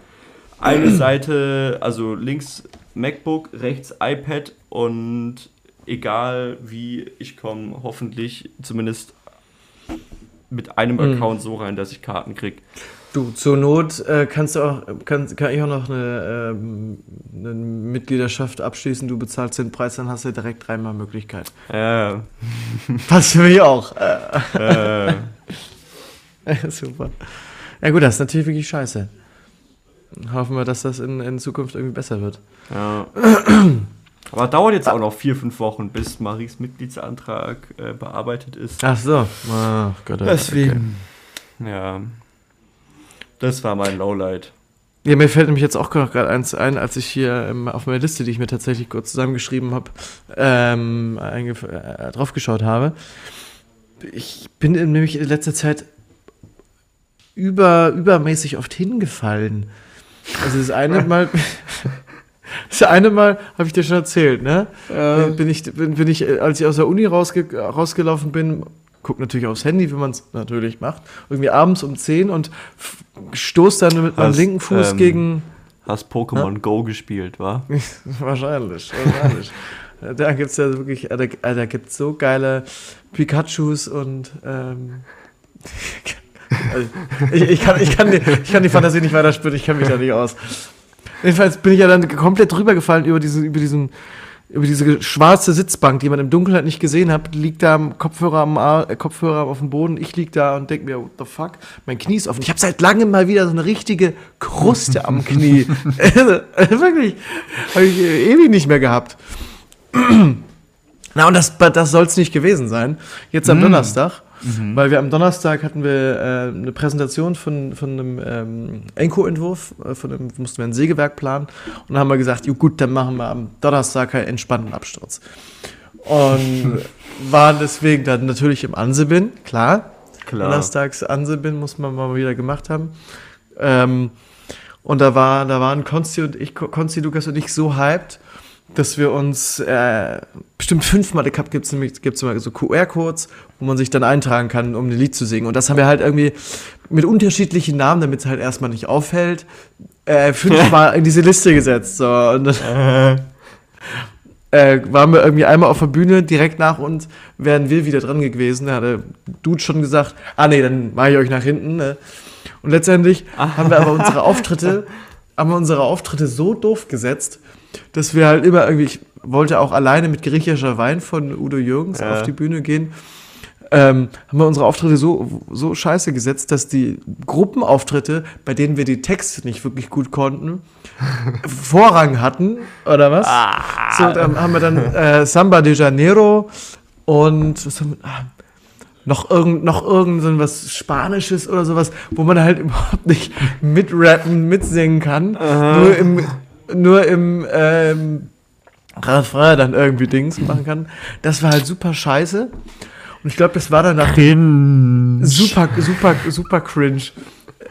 Eine Seite, also links MacBook, rechts iPad und egal wie ich komme, hoffentlich zumindest mit einem Mhm. Account so rein, dass ich Karten krieg. Du, zur Not äh, kannst du auch, kann, kann ich auch noch eine, ähm, eine Mitgliedschaft abschließen. Du bezahlst den Preis, dann hast du direkt dreimal Möglichkeit. Äh, Passt für mich auch. Äh, äh, Super. Ja gut, das ist natürlich wirklich scheiße. Hoffen wir, dass das in, in Zukunft irgendwie besser wird. Ja. Aber dauert jetzt auch noch vier, fünf Wochen, bis Maries Mitgliedsantrag äh, bearbeitet ist. Ach so. Ach Gott, Deswegen. Ja. Das war mein Lowlight. Ja, mir fällt nämlich jetzt auch gerade eins ein, als ich hier ähm, auf meiner Liste, die ich mir tatsächlich kurz zusammengeschrieben habe, ähm, äh, draufgeschaut habe. Ich bin in, nämlich in letzter Zeit über, übermäßig oft hingefallen. Also das eine Mal, das eine Mal habe ich dir schon erzählt, ne? Ja. Bin ich, bin, bin ich, als ich aus der Uni rausge rausgelaufen bin, guck natürlich aufs Handy, wie man es natürlich macht, irgendwie abends um 10 und stoß dann mit meinem linken Fuß ähm, gegen. Hast Pokémon Go gespielt, wa? wahrscheinlich, wahrscheinlich. da gibt es ja wirklich, da, da gibt es so geile Pikachus und ähm, also, ich, ich, kann, ich, kann die, ich kann die Fantasie nicht weiterspüren, ich kenne mich da nicht aus. Jedenfalls bin ich ja dann komplett drüber gefallen über diesen, über diesen, über diese schwarze Sitzbank, die man im Dunkeln halt nicht gesehen hat, liegt da am Kopfhörer am Ar äh, Kopfhörer auf dem Boden. Ich lieg da und denke mir, what the fuck? Mein Knie ist offen. Ich habe seit langem mal wieder so eine richtige Kruste am Knie. Wirklich. Habe ich äh, ewig nicht mehr gehabt. Na, und das, das soll es nicht gewesen sein. Jetzt am Donnerstag. Weil wir am Donnerstag hatten wir äh, eine Präsentation von, von einem ähm, Enko-Entwurf, äh, von dem mussten wir ein Sägewerk planen. Und dann haben wir gesagt, gut, dann machen wir am Donnerstag einen entspannten Absturz. Und waren deswegen dann natürlich im Ansebin, klar. Klar. Donnerstags Ansebin muss man mal wieder gemacht haben. Ähm, und da, war, da waren Konsti und ich, Konsti, Lukas und ich so hyped, dass wir uns äh, bestimmt fünfmal gehabt gibt es nämlich gibt's immer so QR-Codes, wo man sich dann eintragen kann, um ein Lied zu singen. Und das haben wir halt irgendwie mit unterschiedlichen Namen, damit es halt erstmal nicht auffällt, äh, fünfmal in diese Liste gesetzt. So. Und dann äh, waren wir irgendwie einmal auf der Bühne, direkt nach uns wären wir wieder dran gewesen. Da hat der Dude schon gesagt, ah nee, dann mache ich euch nach hinten. Ne? Und letztendlich haben wir aber unsere Auftritte, haben wir unsere Auftritte so doof gesetzt, dass wir halt immer irgendwie, ich wollte auch alleine mit griechischer Wein von Udo Jürgens Ja. auf die Bühne gehen. Ähm, haben wir unsere Auftritte so, so scheiße gesetzt, dass die Gruppenauftritte, bei denen wir die Texte nicht wirklich gut konnten, Vorrang hatten, oder was? So, dann haben wir dann äh, Samba de Janeiro und was haben wir, ah, noch irgend, noch irgend so was Spanisches oder sowas, wo man halt überhaupt nicht mitrappen, mitsingen kann. Nur im, nur im ähm, Refrain dann irgendwie Dings machen kann. Das war halt super scheiße. Und ich glaube, das war dann nach super, super, super cringe.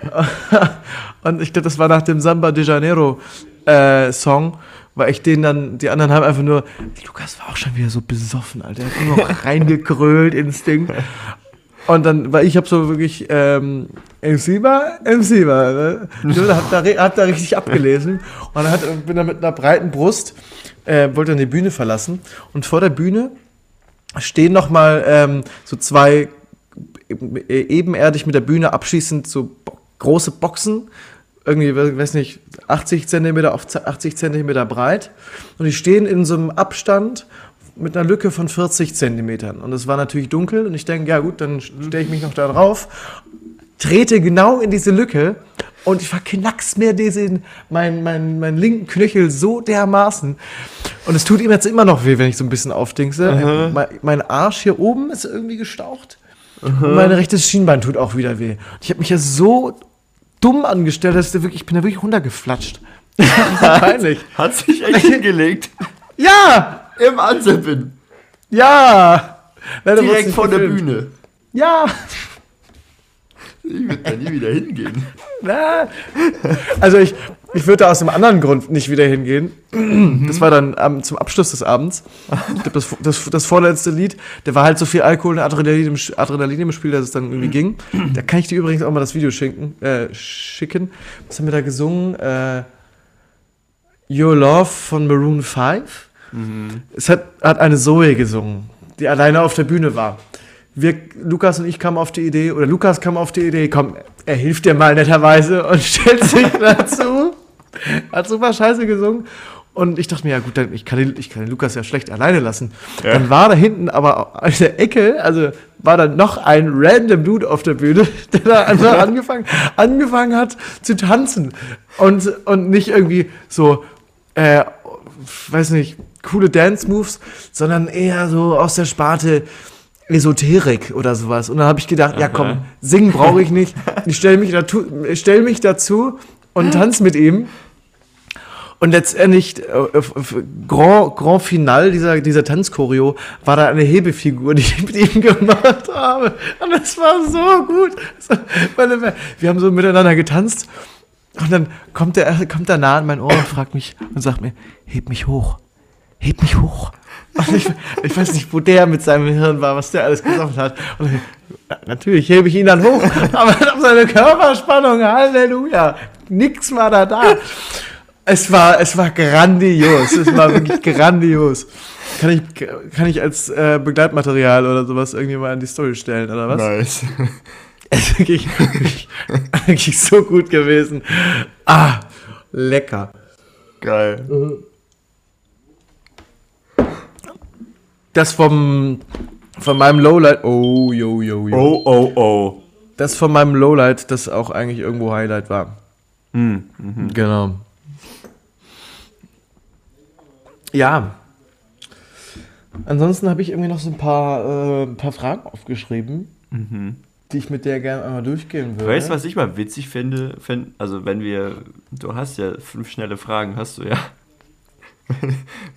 Und ich glaube, das war nach dem Samba de Janeiro äh, Song, weil ich den dann, die anderen haben einfach nur, Lukas war auch schon wieder so besoffen, Alter. Er hat nur noch reingekrölt ins Ding. Und dann, weil ich habe so wirklich ähm, MC war, MC war, ne? Hab da, hab da richtig abgelesen. Und dann hat, bin da mit einer breiten Brust, äh, wollte dann die Bühne verlassen. Und vor der Bühne stehen noch mal ähm, so zwei äh, ebenerdig mit der Bühne abschließend so bo große Boxen, irgendwie, we- weiß nicht, 80 Zentimeter auf z- 80 Zentimeter breit. Und die stehen in so einem Abstand mit einer Lücke von 40 Zentimetern und es war natürlich dunkel und ich denke, ja gut, dann stelle ich mich noch da drauf, trete genau in diese Lücke und ich verknack's mir diesen, meinen mein, mein linken Knöchel so dermaßen. Und es tut ihm jetzt immer noch weh, wenn ich so ein bisschen aufdingse. Mein, mein Arsch hier oben ist irgendwie gestaucht. Und mein rechtes Schienbein tut auch wieder weh. Und ich habe mich ja so dumm angestellt, dass ich, da wirklich, ich bin da wirklich runtergeflatscht. Peinlich. Hat sich echt hingelegt. Ja! Im Anseppen. Ja! Leider Direkt vor der. Bühne. Ja! Ich würde da nie wieder hingehen. Na. Also ich, ich würde da aus einem anderen Grund nicht wieder hingehen. Das war dann am- zum Abschluss des Abends. Das, das, das vorletzte Lied, der war halt so viel Alkohol und Adrenalin im, Adrenalin im Spiel, dass es dann irgendwie ging. Da kann ich dir übrigens auch mal das Video schicken. Äh, schicken. Was haben wir da gesungen? Äh, Your Love von Maroon 5. Es hat, hat eine Zoe gesungen, die alleine auf der Bühne war. Wir, Lukas und ich kamen auf die Idee, oder Lukas kam auf die Idee, komm, er hilft dir mal netterweise und stellt sich dazu. Hat super scheiße gesungen. Und ich dachte mir, ja gut, dann, ich, kann den, ich kann den Lukas ja schlecht alleine lassen. Dann war da hinten aber in der Ecke, also war dann noch ein random Dude auf der Bühne, der da einfach angefangen, angefangen hat zu tanzen. Und, und nicht irgendwie so, äh, weiß nicht, coole Dance-Moves, sondern eher so aus der Sparte Esoterik oder sowas. Und dann habe ich gedacht, ja komm, singen brauche ich nicht. Ich stelle mich, dazu, stell mich dazu und tanze mit ihm. Und letztendlich, äh, Grand, Grand Final dieser, dieser Tanzchoreo war da eine Hebefigur, die ich mit ihm gemacht habe. Und das war so gut. Wir haben so miteinander getanzt. Und dann kommt er kommt er nah an mein Ohr und fragt mich und sagt mir, heb mich hoch. Heb mich hoch. Ich, ich weiß nicht, wo der mit seinem Hirn war, was der alles gesagt hat. Und ich, natürlich hebe ich ihn dann hoch, aber seine Körperspannung, Halleluja, nix war da da. Es war, es war grandios. Es war wirklich grandios. Kann ich, kann ich als äh, Begleitmaterial oder sowas irgendwie mal an die Story stellen, oder was? Nice. Es ist wirklich, wirklich, so gut gewesen. Ah, lecker. Geil. Das vom, von meinem Lowlight. Oh, yo, yo, yo. Oh, oh, oh. Das von meinem Lowlight, das auch eigentlich irgendwo Highlight war. Hm, mhm. Genau. Ja. Ansonsten habe ich irgendwie noch so ein paar, äh, ein paar Fragen aufgeschrieben, die ich mit der gerne einmal durchgehen würde. Weißt du, was ich mal witzig finde? Find, also, wenn wir. Du hast ja fünf schnelle Fragen, hast du ja.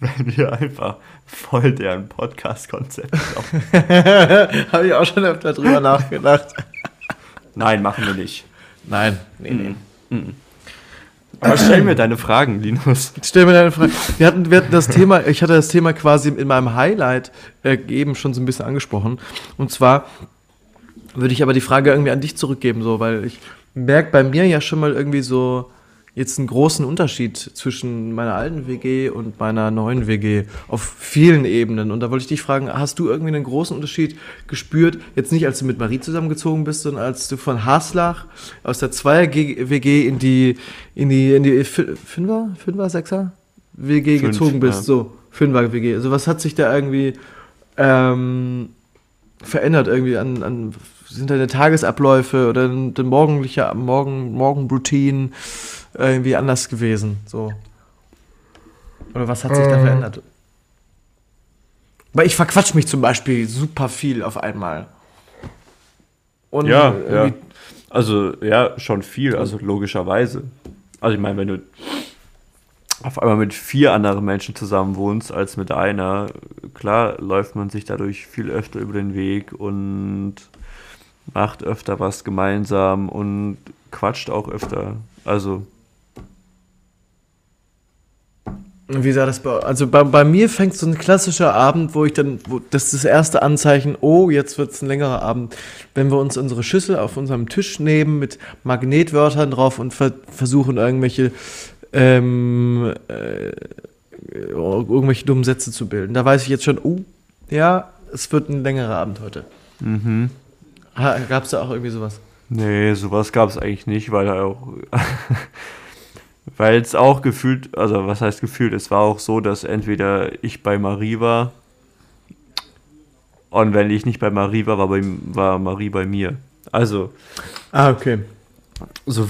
wenn wir einfach voll deren Podcast-Konzept glauben. habe ich auch schon öfter drüber nachgedacht. Nein, machen wir nicht. Nein, nee, nee. Aber stell mir deine Fragen, Linus. Stell mir deine Frage. Wir hatten, wir hatten das Thema, ich hatte das Thema quasi in meinem Highlight äh, eben schon so ein bisschen angesprochen. Und zwar würde ich aber die Frage irgendwie an dich zurückgeben, so, weil ich merke bei mir ja schon mal irgendwie so jetzt einen großen Unterschied zwischen meiner alten WG und meiner neuen WG auf vielen Ebenen. Und da wollte ich dich fragen, hast du irgendwie einen großen Unterschied gespürt, jetzt nicht als du mit Marie zusammengezogen bist, sondern als du von Haslach aus der Zweier-WG in die, in die, in die Fünfer, Fünfer, Sechser WG Fünf, gezogen bist, ja. so, Fünfer WG. Also was hat sich da irgendwie ähm, verändert irgendwie an, an sind deine Tagesabläufe oder deine morgendliche Morgen, Morgenroutine irgendwie anders gewesen? So. Oder was hat sich da verändert? Weil ich verquatsch mich zum Beispiel super viel auf einmal. Und Ja, ja. Also, ja, schon viel, also logischerweise. Also, ich meine, wenn du auf einmal mit vier anderen Menschen zusammen wohnst als mit einer, klar läuft man sich dadurch viel öfter über den Weg und macht öfter was gemeinsam und quatscht auch öfter. Also, Wie sah das bei Also bei, bei mir fängt so ein klassischer Abend, wo ich dann, wo, das ist das erste Anzeichen, oh, jetzt wird es ein längerer Abend, wenn wir uns unsere Schüssel auf unserem Tisch nehmen mit Magnetwörtern drauf und ver versuchen irgendwelche ähm, äh, irgendwelche dummen Sätze zu bilden. Da weiß ich jetzt schon, oh, ja, es wird ein längerer Abend heute. mhm. Gab es da auch irgendwie sowas? Nee, sowas gab es eigentlich nicht, weil er auch. weil es auch gefühlt, also was heißt gefühlt, es war auch so, dass entweder ich bei Marie war und wenn ich nicht bei Marie war, war, bei, war Marie bei mir. Also Ah, okay. so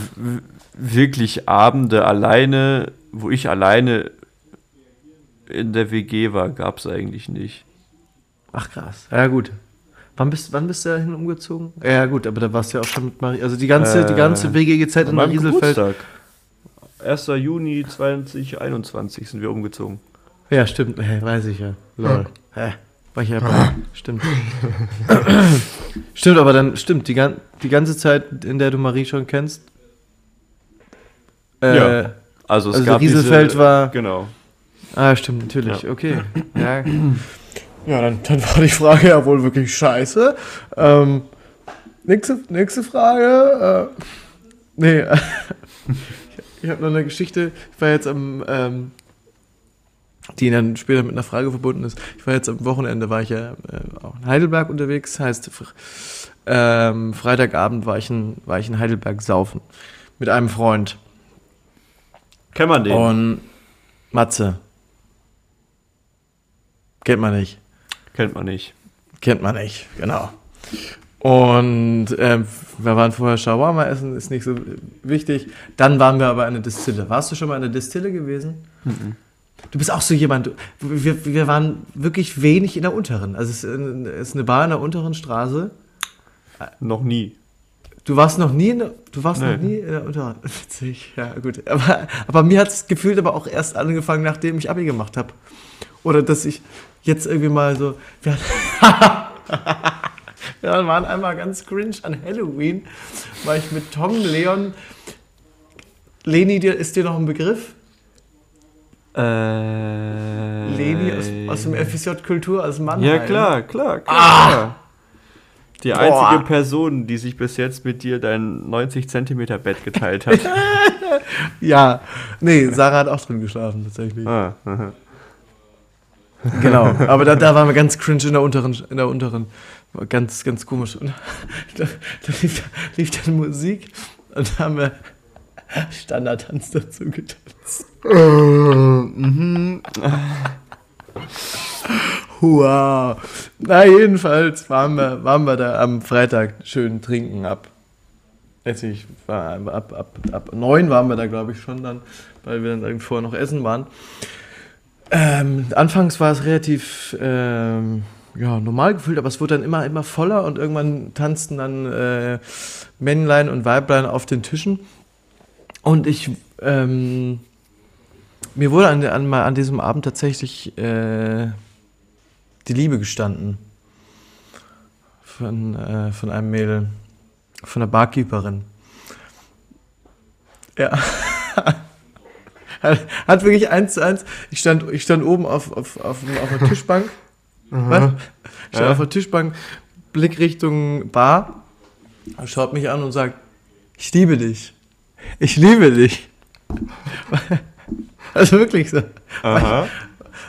wirklich Abende alleine, wo ich alleine in der WG war, gab es eigentlich nicht. Ach krass. Ja gut. Wann bist, wann bist du dahin umgezogen? Ja gut, aber da warst du ja auch schon mit Marie. Also die ganze, die Äh, ganze WG Zeit in An meinem Rieselfeld. Geburtstag. 1. Juni 2021 sind wir umgezogen. Ja, stimmt. Hä, weiß ich ja. Lol. Hä? War ich ja bei. Stimmt. stimmt, aber dann, stimmt, die, gan die ganze Zeit, in der du Marie schon kennst. Äh, Ja. Also es Also gab Rieselfeld diese, war- Genau. Ah, stimmt, natürlich. Ja. Okay. Ja. ja, dann, dann war die Frage ja wohl wirklich scheiße. Ähm, nächste, nächste Frage. Äh, nee. ich habe noch eine Geschichte. Ich war jetzt am, ähm, die dann später mit einer Frage verbunden ist. Ich war jetzt am Wochenende, war ich ja äh, auch in Heidelberg unterwegs. Heißt, ähm, Freitagabend war ich, in, war ich in Heidelberg saufen. Mit einem Freund. Kennt man den? Und Matze. Kennt man nicht. Kennt man nicht. Kennt man nicht, genau. Und ähm, wir waren vorher Shawarma essen, ist nicht so wichtig. Dann waren wir aber in der Distille. Warst du schon mal in der Distille gewesen? Du bist auch so jemand, wir, wir waren wirklich wenig in der unteren. Also es ist eine Bar in der unteren Straße. Noch nie. Du warst noch nie in der, du warst Nee. noch nie in der unteren. Witzig, ja gut. Aber, aber mir hat es gefühlt aber auch erst angefangen, nachdem ich Abi gemacht habe. Oder dass ich jetzt irgendwie mal so. Wir, waren einmal ganz cringe an Halloween, war ich mit Tom, Leon. Leni, dir, ist dir noch ein Begriff? Äh, Leni aus, aus dem FSJ Kultur, aus Mannheim. Ja, klar, klar, klar. Die Boah. einzige Person, die sich bis jetzt mit dir dein 90 Zentimeter Bett geteilt hat. Ja, nee, Sarah hat auch drin geschlafen, tatsächlich. ah, aha. Genau, aber da, da waren wir ganz cringe in der unteren, in der unteren. War ganz, ganz komisch. Und da, da lief, lief dann Musik und da haben wir Standardtanz dazu getanzt. Wow. Na, jedenfalls waren wir, waren wir da am Freitag schön trinken ab. Weiß nicht, war ab, ab, ab neun waren wir da, glaube ich, schon dann, weil wir dann vorher noch essen waren. Ähm, anfangs war es relativ ähm, ja, normal gefühlt, aber es wurde dann immer, immer voller und irgendwann tanzten dann äh, Männlein und Weiblein auf den Tischen. Und ich, ähm, mir wurde an, an, an diesem Abend tatsächlich äh, die Liebe gestanden. Von, äh, von einem Mädel, von der Barkeeperin. Ja. Hat, hat wirklich eins zu eins. Ich stand, ich stand oben auf, auf, auf, auf der Tischbank. Was? Ich stand Ja. auf der Tischbank, Blick Richtung Bar, schaut mich an und sagt, ich liebe dich. Ich liebe dich. Also wirklich so, Aha.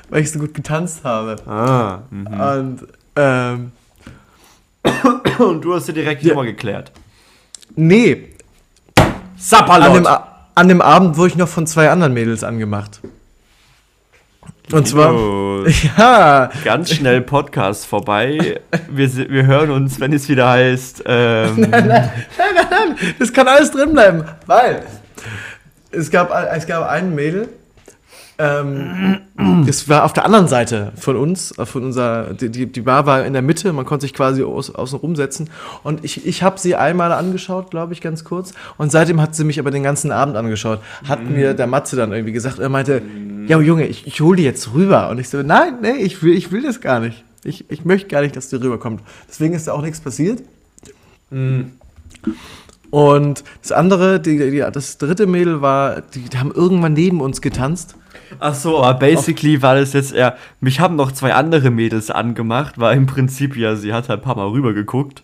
weil ich so gut getanzt habe. Ah. mhm. Und ähm, Und du hast dir direkt die Ja. Nummer geklärt. nee, A- an dem Abend wurde ich noch von zwei anderen Mädels angemacht. Und zwar, Oh, ja, ganz schnell Podcast vorbei. Wir, wir hören uns, wenn es wieder heißt. Ähm, Das kann alles drin bleiben, weil es gab, es gab einen Mädel, ähm, das war auf der anderen Seite von uns, von unserer, die, die Bar war in der Mitte, man konnte sich quasi aus, außen rumsetzen und ich, ich habe sie einmal angeschaut, glaube ich, ganz kurz und seitdem hat sie mich aber den ganzen Abend angeschaut, hat mir der Matze dann irgendwie gesagt, er meinte, ja Junge, ich, ich hole die jetzt rüber und ich so, nein, nee, ich will, ich will das gar nicht. Ich, ich möchte gar nicht, dass die rüberkommt. Deswegen ist da auch nichts passiert. Und das andere, die, die, das dritte Mädel war, die, die haben irgendwann neben uns getanzt. Ach so, aber basically war das jetzt eher. Mich haben noch zwei andere Mädels angemacht, war im Prinzip ja, sie hat halt ein paar Mal rübergeguckt.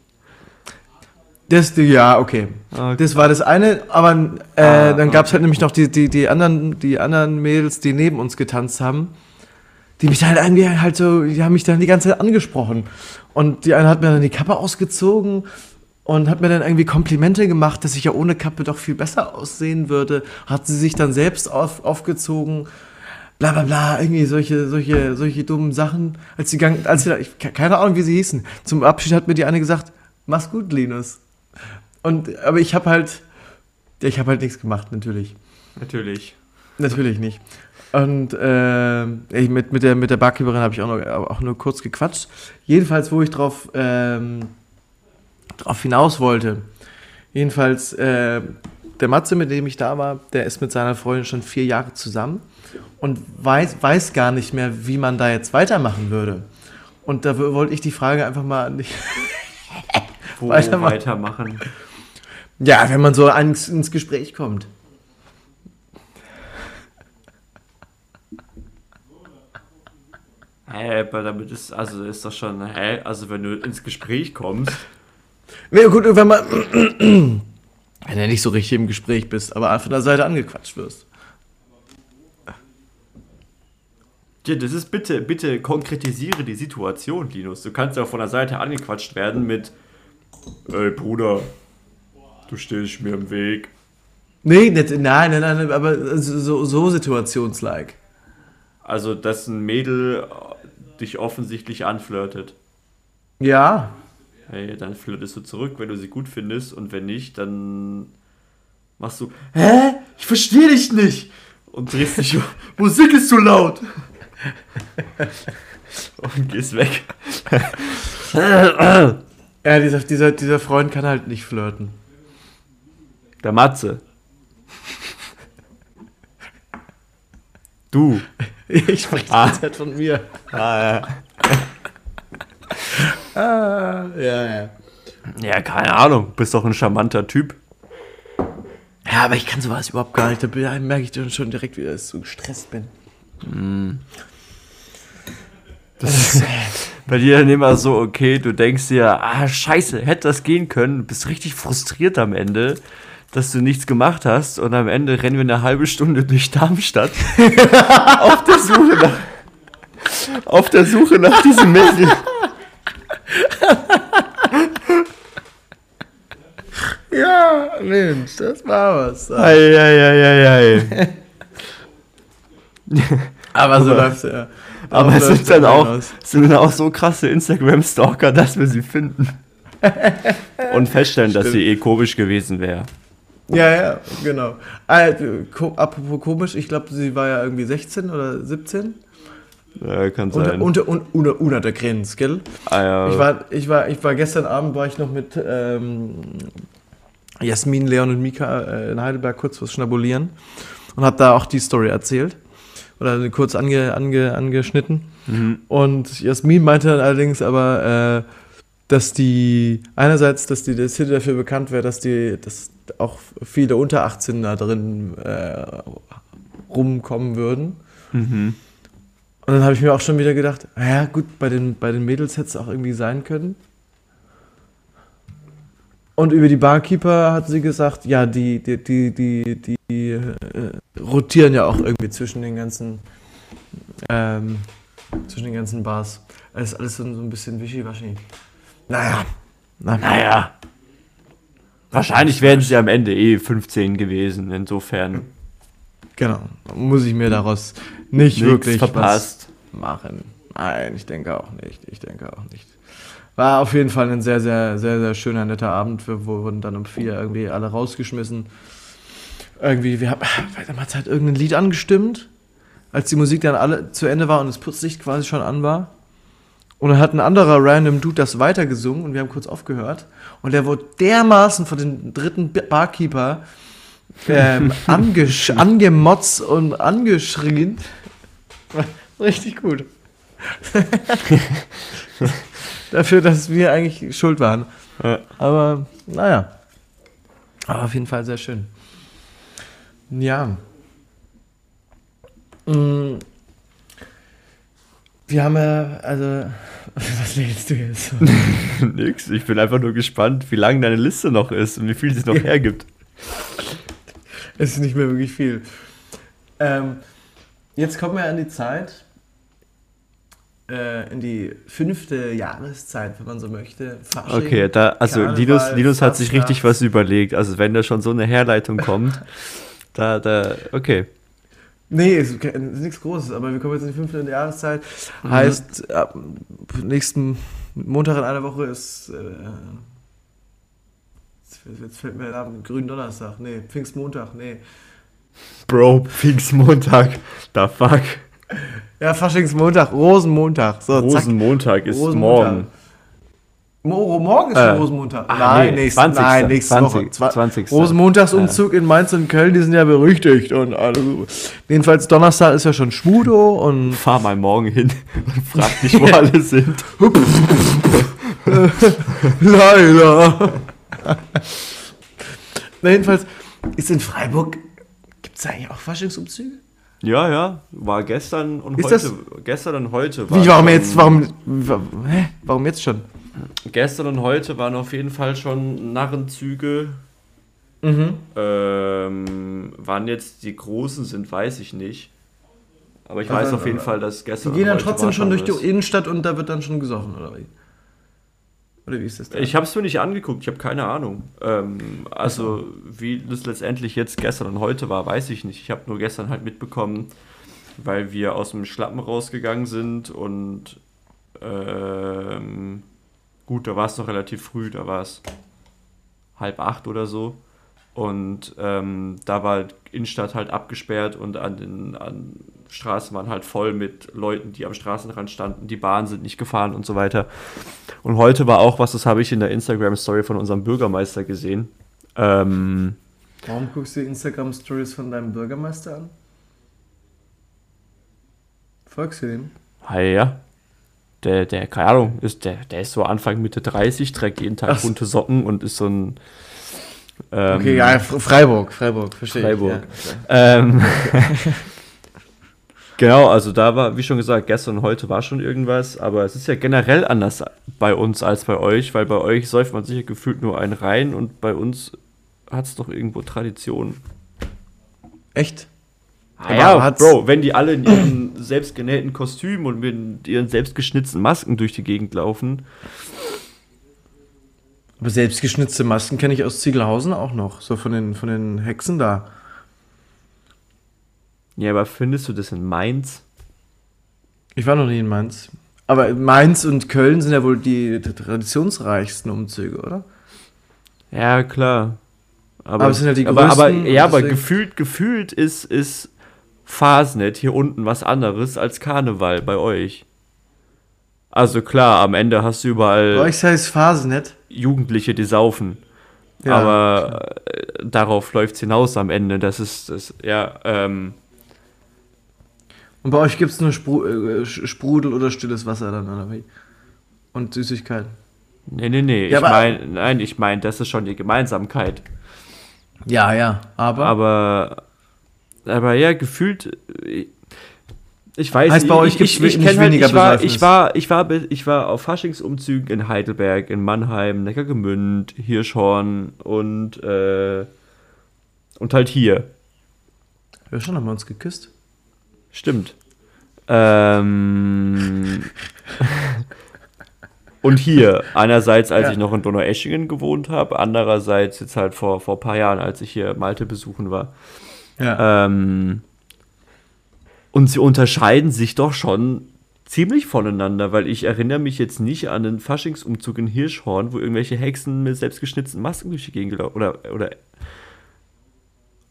Das, ja, okay. Okay. Das war das eine, aber äh, Ah, dann gab es halt nämlich noch die, die, die, anderen, die anderen Mädels, die neben uns getanzt haben, die mich halt irgendwie halt so, die haben mich dann die ganze Zeit angesprochen. Und die eine hat mir dann die Kappe ausgezogen und hat mir dann irgendwie Komplimente gemacht, dass ich ja ohne Kappe doch viel besser aussehen würde. Hat sie sich dann selbst auf, aufgezogen. Bla bla bla, irgendwie solche, solche, solche dummen Sachen. Als sie gang, als sie da, ich, keine Ahnung, wie sie hießen. Zum Abschied hat mir die eine gesagt, mach's gut, Linus. Und, aber ich habe halt, ich habe halt nichts gemacht, natürlich. Natürlich. Natürlich nicht. Und äh, ich, mit, mit, der, mit der Barkeeperin habe ich auch, noch, auch nur kurz gequatscht. Jedenfalls, wo ich drauf, ähm, drauf hinaus wollte. Jedenfalls, äh, der Matze, mit dem ich da war, der ist mit seiner Freundin schon vier Jahre zusammen und weiß, weiß gar nicht mehr, wie man da jetzt weitermachen würde. Und da wollte ich die Frage einfach mal an dich. Wo Weitermachen. weitermachen. Ja, wenn man so ans, ins Gespräch kommt. Hä, aber damit ist, also ist doch schon, hä, also wenn du ins Gespräch kommst. Ja, gut, wenn man. Wenn du nicht so richtig im Gespräch bist, aber von der Seite angequatscht wirst. Ja, das ist bitte, bitte konkretisiere die Situation, Linus. Du kannst ja von der Seite angequatscht werden mit, ey Bruder, du stehst mir im Weg. Nee, nicht, nein, nein, nein, aber so, so situationslike. Also, dass ein Mädel äh, dich offensichtlich anflirtet. Ja. Hey, dann flirtest du zurück, wenn du sie gut findest und wenn nicht, dann machst du, hä? Ich verstehe dich nicht! Und drehst dich um. Musik ist zu laut! und gehst weg. Ja, dieser, dieser, dieser Freund kann halt nicht flirten. Der Matze. Du. Ich spreche die Ah. ganze Zeit von mir. Ah, ja. Ah, ja, ja. ja, keine Ahnung. Bist doch ein charmanter Typ. Ja, aber ich kann sowas überhaupt gar nicht. Da merke ich dann schon direkt wieder, dass ich so gestresst bin. Das ist bei dir dann immer so, okay, du denkst dir, ah, scheiße, hätte das gehen können, du bist richtig frustriert am Ende, dass du nichts gemacht hast und am Ende rennen wir eine halbe Stunde durch Darmstadt auf der Suche nach auf der Suche nach diesem Mädel. Ja, Mensch, das war was. Eieieiei. Aber so läuft's ja. Aber es sind dann auch, sind dann auch so krasse Instagram-Stalker, dass wir sie finden. Und feststellen, dass sie eh komisch gewesen wäre. Ja, ja, genau. Ko apropos komisch, ich glaube, sie war ja irgendwie 16 oder 17. Ja, kann Unter, sein. unter, un, unter, unter der Grenze, gell? ah, ja. Ich war, ich war, ich war gestern Abend war ich noch mit ähm, Jasmin, Leon und Mika äh, in Heidelberg kurz was schnabulieren und habe da auch die Story erzählt oder kurz ange, ange, angeschnitten. Mhm. Und Jasmin meinte dann allerdings aber, äh, dass die einerseits, dass die der City dafür bekannt wäre, dass die, dass auch viele unter 18 da drin äh, rumkommen würden. Mhm. Und dann habe ich mir auch schon wieder gedacht, naja, gut, bei den, bei den Mädels hätte es auch irgendwie sein können. Und über die Barkeeper hat sie gesagt, ja, die, die, die, die, die äh, rotieren ja auch irgendwie zwischen den ganzen, ähm, zwischen den ganzen Bars. Es ist alles so, so ein bisschen wischiwaschi. Naja, na, Naja. Wahrscheinlich wären sie am Ende eh 15 gewesen, insofern genau. Muss ich mir daraus nicht nichts wirklich verpasst. was machen. Nein, ich denke auch nicht. Ich denke auch nicht. War auf jeden Fall ein sehr, sehr, sehr, sehr schöner, netter Abend. Wir wurden dann um vier irgendwie alle rausgeschmissen. Irgendwie, wir haben, man hat halt irgendein Lied angestimmt, als die Musik dann alle zu Ende war und das Putzlicht quasi schon an war. Und dann hat ein anderer random Dude das weitergesungen und wir haben kurz aufgehört. Und der wurde dermaßen von dem dritten Barkeeper ähm, angesch angemotzt und angeschrien. Richtig gut. Dafür, dass wir eigentlich schuld waren. Ja. Aber naja. Aber auf jeden Fall sehr schön. Ja. Mm. Wir haben ja, also, was lädst du jetzt? Nix, ich bin einfach nur gespannt, wie lang deine Liste noch ist und wie viel sie noch hergibt. Es ist nicht mehr wirklich viel. Ähm, jetzt kommen wir an die Zeit, äh, in die fünfte Jahreszeit, wenn man so möchte. Fasching, Okay, da, also Karneval, Linus, Linus hat sich richtig was überlegt. Also wenn da schon so eine Herleitung kommt, da, da, okay. Nee, es ist nichts Großes, aber wir kommen jetzt in die fünfte Jahreszeit. Heißt, ab nächsten Montag in einer Woche ist. Äh, jetzt- fällt mir der Name, Gründonnerstag. Nee, Pfingstmontag, nee. Bro, Pfingstmontag, da fuck. Ja, Faschingsmontag, Rosenmontag. So, zack. Rosenmontag ist Rosenmontag. morgen. Mo morgen ist Äh, schon Rosenmontag. ach nein, nee, nächst, 20. nein, nächste 20. Woche. Zwa- 20. Rosenmontagsumzug in Mainz und Köln, die sind ja berüchtigt und alles. Jedenfalls Donnerstag ist ja schon Schmudo und Fahr mal morgen hin und frag dich, wo alle sind. Leila. Na, jedenfalls ist in Freiburg, gibt es eigentlich auch Faschingsumzüge? Ja, ja, war gestern und Ist heute. das- Gestern und heute war Wie, warum schon- jetzt, warum, wa- hä? warum jetzt schon? Gestern und heute waren auf jeden Fall schon Narrenzüge. Mhm. Ähm, wann jetzt die großen sind, weiß ich nicht. Aber ich weiß Also, auf jeden Fall, dass Die gestern. gehen und dann trotzdem schon durch die Innenstadt und da wird dann schon gesoffen, oder wie? Oder wie ist das da? Ich habe es mir nicht angeguckt, ich habe keine Ahnung. Ähm, also, wie das letztendlich jetzt gestern und heute war, weiß ich nicht. Ich habe nur gestern halt mitbekommen, weil wir aus dem Schlappen rausgegangen sind und ähm, gut, da war es noch relativ früh, da war es halb acht oder so. Und ähm, da war Innenstadt halt abgesperrt und an den an Straßen waren halt voll mit Leuten, die am Straßenrand standen. Die Bahnen sind nicht gefahren und so weiter. Und heute war auch was, das habe ich in der Instagram-Story von unserem Bürgermeister gesehen. Ähm, Warum guckst du Instagram-Stories von deinem Bürgermeister an? Folgst du dem? Ah, ja, der, der, keine Ahnung, ist, der, der ist so Anfang Mitte 30, trägt jeden Tag Ach bunte Socken und ist so ein. Ähm, Okay, ja, Freiburg, Freiburg, verstehe Freiburg. ich. Ja. Ähm, genau, also da war, wie schon gesagt, gestern und heute war schon irgendwas, aber es ist ja generell anders bei uns als bei euch, weil bei euch säuft man sich ja gefühlt nur einen rein und bei uns hat es doch irgendwo Tradition. Echt? Ah ja, hat's- Bro, wenn die alle in ihren selbstgenähten Kostümen und mit ihren selbstgeschnitzten Masken durch die Gegend laufen, Aber selbstgeschnitzte Masken kenne ich aus Ziegelhausen auch noch, so von den, von den Hexen da. Ja, aber findest du das in Mainz? Ich war noch nie in Mainz. Aber Mainz und Köln sind ja wohl die traditionsreichsten Umzüge, oder? Ja, klar. Aber, Aber es sind ja die aber, aber, größten ja, aber gefühlt, gefühlt ist, ist Fasnet hier unten was anderes als Karneval bei euch. Also klar, am Ende hast du überall Bei euch heißt Phasenet. Jugendliche, die saufen. Ja, aber äh, darauf läuft es hinaus am Ende. Das ist, das, ja, ähm, Und bei euch gibt es nur Spru äh, Sprudel oder stilles Wasser dann, oder wie? Und Süßigkeiten. nee, nee, nee. Ja, ich meine, nein, ich meine, das ist schon die Gemeinsamkeit. Ja, ja. Aber, Aber, aber ja, gefühlt, äh, ich weiß Heißt, bei euch ich, ich, ich, nicht halt, weniger ich, war, ich, war, ich, war, ich war auf Faschingsumzügen in Heidelberg, in Mannheim, Neckargemünd, Hirschhorn und, äh, und halt hier. wir schon haben wir uns geküsst. Stimmt. Ähm, und hier, einerseits, als Ja. ich noch in Donaueschingen gewohnt habe, andererseits jetzt halt vor, vor ein paar Jahren, als ich hier Malte besuchen war. Ja. Ähm, und sie unterscheiden sich doch schon ziemlich voneinander, weil ich erinnere mich jetzt nicht an den Faschingsumzug in Hirschhorn, wo irgendwelche Hexen mit selbstgeschnitzten Masken durch die Gegend gelaufen oder oder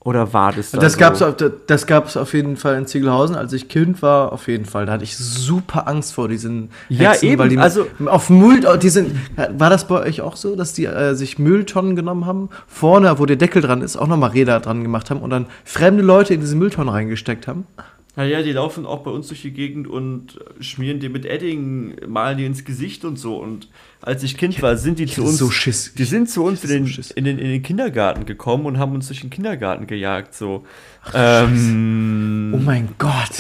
oder war das da das so? gab's auf, das gab's auf jeden Fall in Ziegelhausen, als ich Kind war, auf jeden Fall. Da hatte ich super Angst vor diesen Ja, eben, weil die also- auf Müll, die sind, war das bei euch auch so, dass die äh, sich Mülltonnen genommen haben, vorne, wo der Deckel dran ist, auch nochmal Räder dran gemacht haben und dann fremde Leute in diese Mülltonnen reingesteckt haben? Ja, ja, die laufen auch bei uns durch die Gegend und schmieren die mit Edding, malen die ins Gesicht und so. Und als ich Kind war, sind die zu uns. so Schiss. Die sind zu uns Ich in den, so in, den, in den Kindergarten gekommen und haben uns durch den Kindergarten gejagt. So. ähm, Oh mein Gott.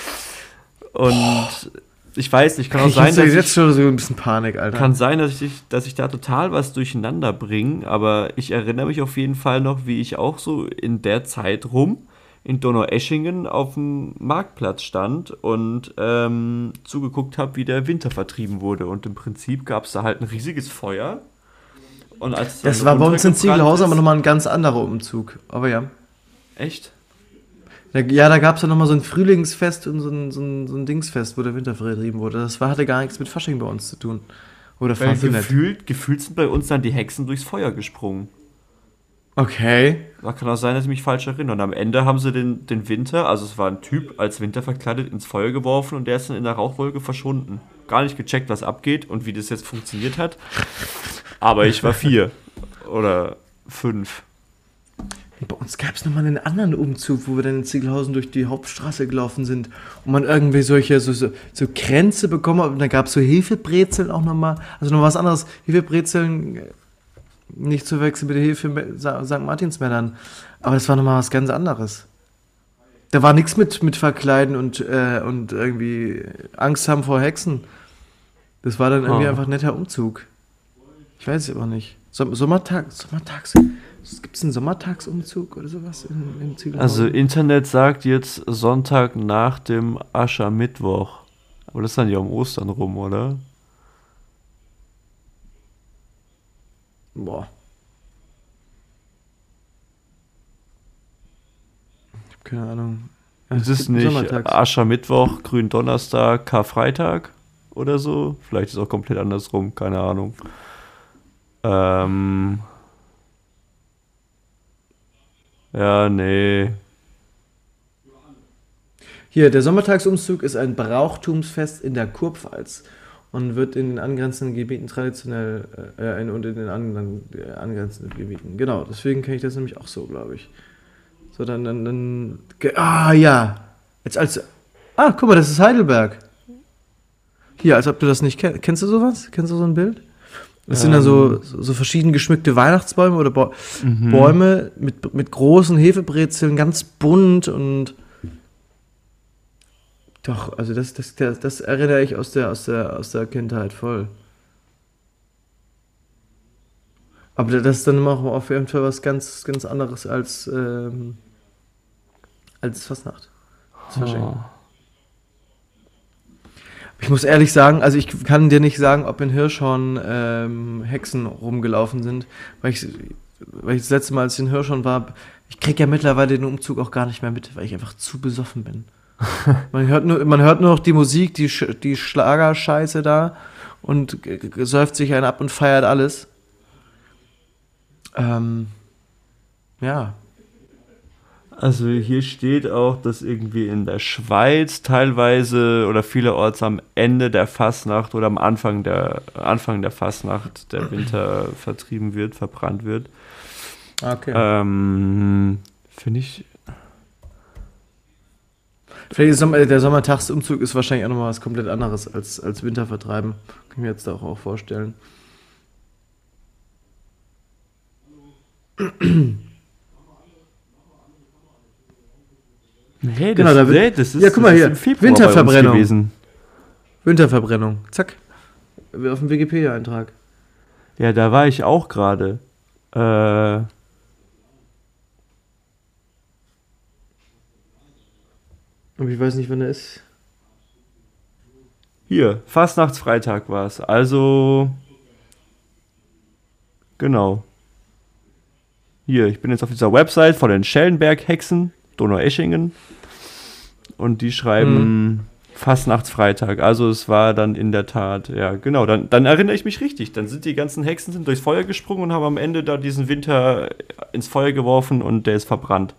und ich weiß nicht, kann auch ich sein, dass jetzt ich, schon so ein bisschen Panik, Alter. kann sein, dass ich, dass ich da total was durcheinander bringe, aber ich erinnere mich auf jeden Fall noch, wie ich auch so in der Zeit rum in Donaueschingen auf dem Marktplatz stand und ähm, zugeguckt habe, wie der Winter vertrieben wurde. Und im Prinzip gab es da halt ein riesiges Feuer. Und als das war bei uns in Ziegelhausen aber nochmal ein ganz anderer Umzug. Aber ja. Echt? Ja, da gab es ja nochmal so ein Frühlingsfest und so ein, so, ein, so ein Dingsfest, wo der Winter vertrieben wurde. Das war, hatte gar nichts mit Fasching bei uns zu tun. Oder Weil gefühlt, gefühlt sind bei uns dann die Hexen durchs Feuer gesprungen. Okay. Da kann auch sein, dass ich mich falsch erinnere. Und am Ende haben sie den, den Winter, also es war ein Typ als Winter verkleidet, ins Feuer geworfen und der ist dann in der Rauchwolke verschwunden. Gar nicht gecheckt, was abgeht und wie das jetzt funktioniert hat. Aber ich war vier oder fünf. Bei uns gab es nochmal einen anderen Umzug, wo wir dann in Ziegelhausen durch die Hauptstraße gelaufen sind und man irgendwie solche so, so, so Kränze bekommen hat. Und da gab es so Hefebrezeln auch nochmal. Also noch was anderes. Hefebrezeln äh, nicht zu wechseln mit den Hefe St. Martinsmännern. Aber das war nochmal was ganz anderes. Da war nichts mit, mit Verkleiden und, äh, und irgendwie Angst haben vor Hexen. Das war dann irgendwie Ah. einfach ein netter Umzug. Ich weiß es aber nicht. Som Sommertag, Sommertags. Gibt es einen Sommertagsumzug oder sowas in, in? Also Internet sagt jetzt Sonntag nach dem Aschermittwoch. Aber das ist dann ja um Ostern rum, oder? Boah. Ich hab keine Ahnung. Ja, Es ist nicht Sommertags. Aschermittwoch, Gründonnerstag, Karfreitag oder so. Vielleicht ist es auch komplett andersrum, keine Ahnung. Ähm. Ja, nee. Hier, der Sommertagsumzug ist ein Brauchtumsfest in der Kurpfalz und wird in den angrenzenden Gebieten traditionell äh, in, und in den an, äh, angrenzenden Gebieten. Genau, deswegen kenne ich das nämlich auch so, glaube ich. So, dann, dann, dann. Ah, ja. Jetzt als. Ah, guck mal, das ist Heidelberg. Hier, als ob du das nicht kennst. Kennst du sowas? Kennst du so ein Bild? Das sind dann so, so verschieden geschmückte Weihnachtsbäume oder Bäu Mhm. Bäume mit, mit großen Hefebrezeln, ganz bunt und. Doch, also das, das, das, das erinnere ich aus der, aus, der, aus der Kindheit voll. Aber das ist dann immer auch auf jeden Fall was ganz, ganz anderes als, ähm, als Fastnacht. Oh. Ich muss ehrlich sagen, also ich kann dir nicht sagen, ob in Hirschhorn ähm, Hexen rumgelaufen sind, weil ich, weil ich das letzte Mal, als ich in Hirschhorn war, ich kriege ja mittlerweile den Umzug auch gar nicht mehr mit, weil ich einfach zu besoffen bin. man, hört nur, man hört nur noch die Musik, die, Sch- die Schlagerscheiße da und säuft sich einen ab und feiert alles. Ähm, ja. Also hier steht auch, dass irgendwie in der Schweiz teilweise oder vielerorts am Ende der Fastnacht oder am Anfang der Anfang der Fastnacht der Winter vertrieben wird, verbrannt wird. Okay. Ähm, Finde ich. Vielleicht ist Sommer, der Sommertagsumzug ist wahrscheinlich auch nochmal was komplett anderes als, als Wintervertreiben. Kann ich mir jetzt auch, auch vorstellen. Nee, Genau, da wird- nee, das ist, Ja, guck mal das hier, Winterverbrennung. Winterverbrennung. Zack. Auf dem Wikipedia-Eintrag. Ja, da war ich auch gerade. Äh, Aber ich weiß nicht, wann er ist. hier, Fastnachtsfreitag war es. Also, genau. Hier, ich bin jetzt auf dieser Website von den Schellenberg-Hexen, Donaueschingen. Und die schreiben Fastnachtsfreitag. Also es war dann in der Tat, ja, genau. Dann, dann erinnere ich mich richtig. Dann sind die ganzen Hexen sind durchs Feuer gesprungen und haben am Ende da diesen Winter ins Feuer geworfen und der ist verbrannt.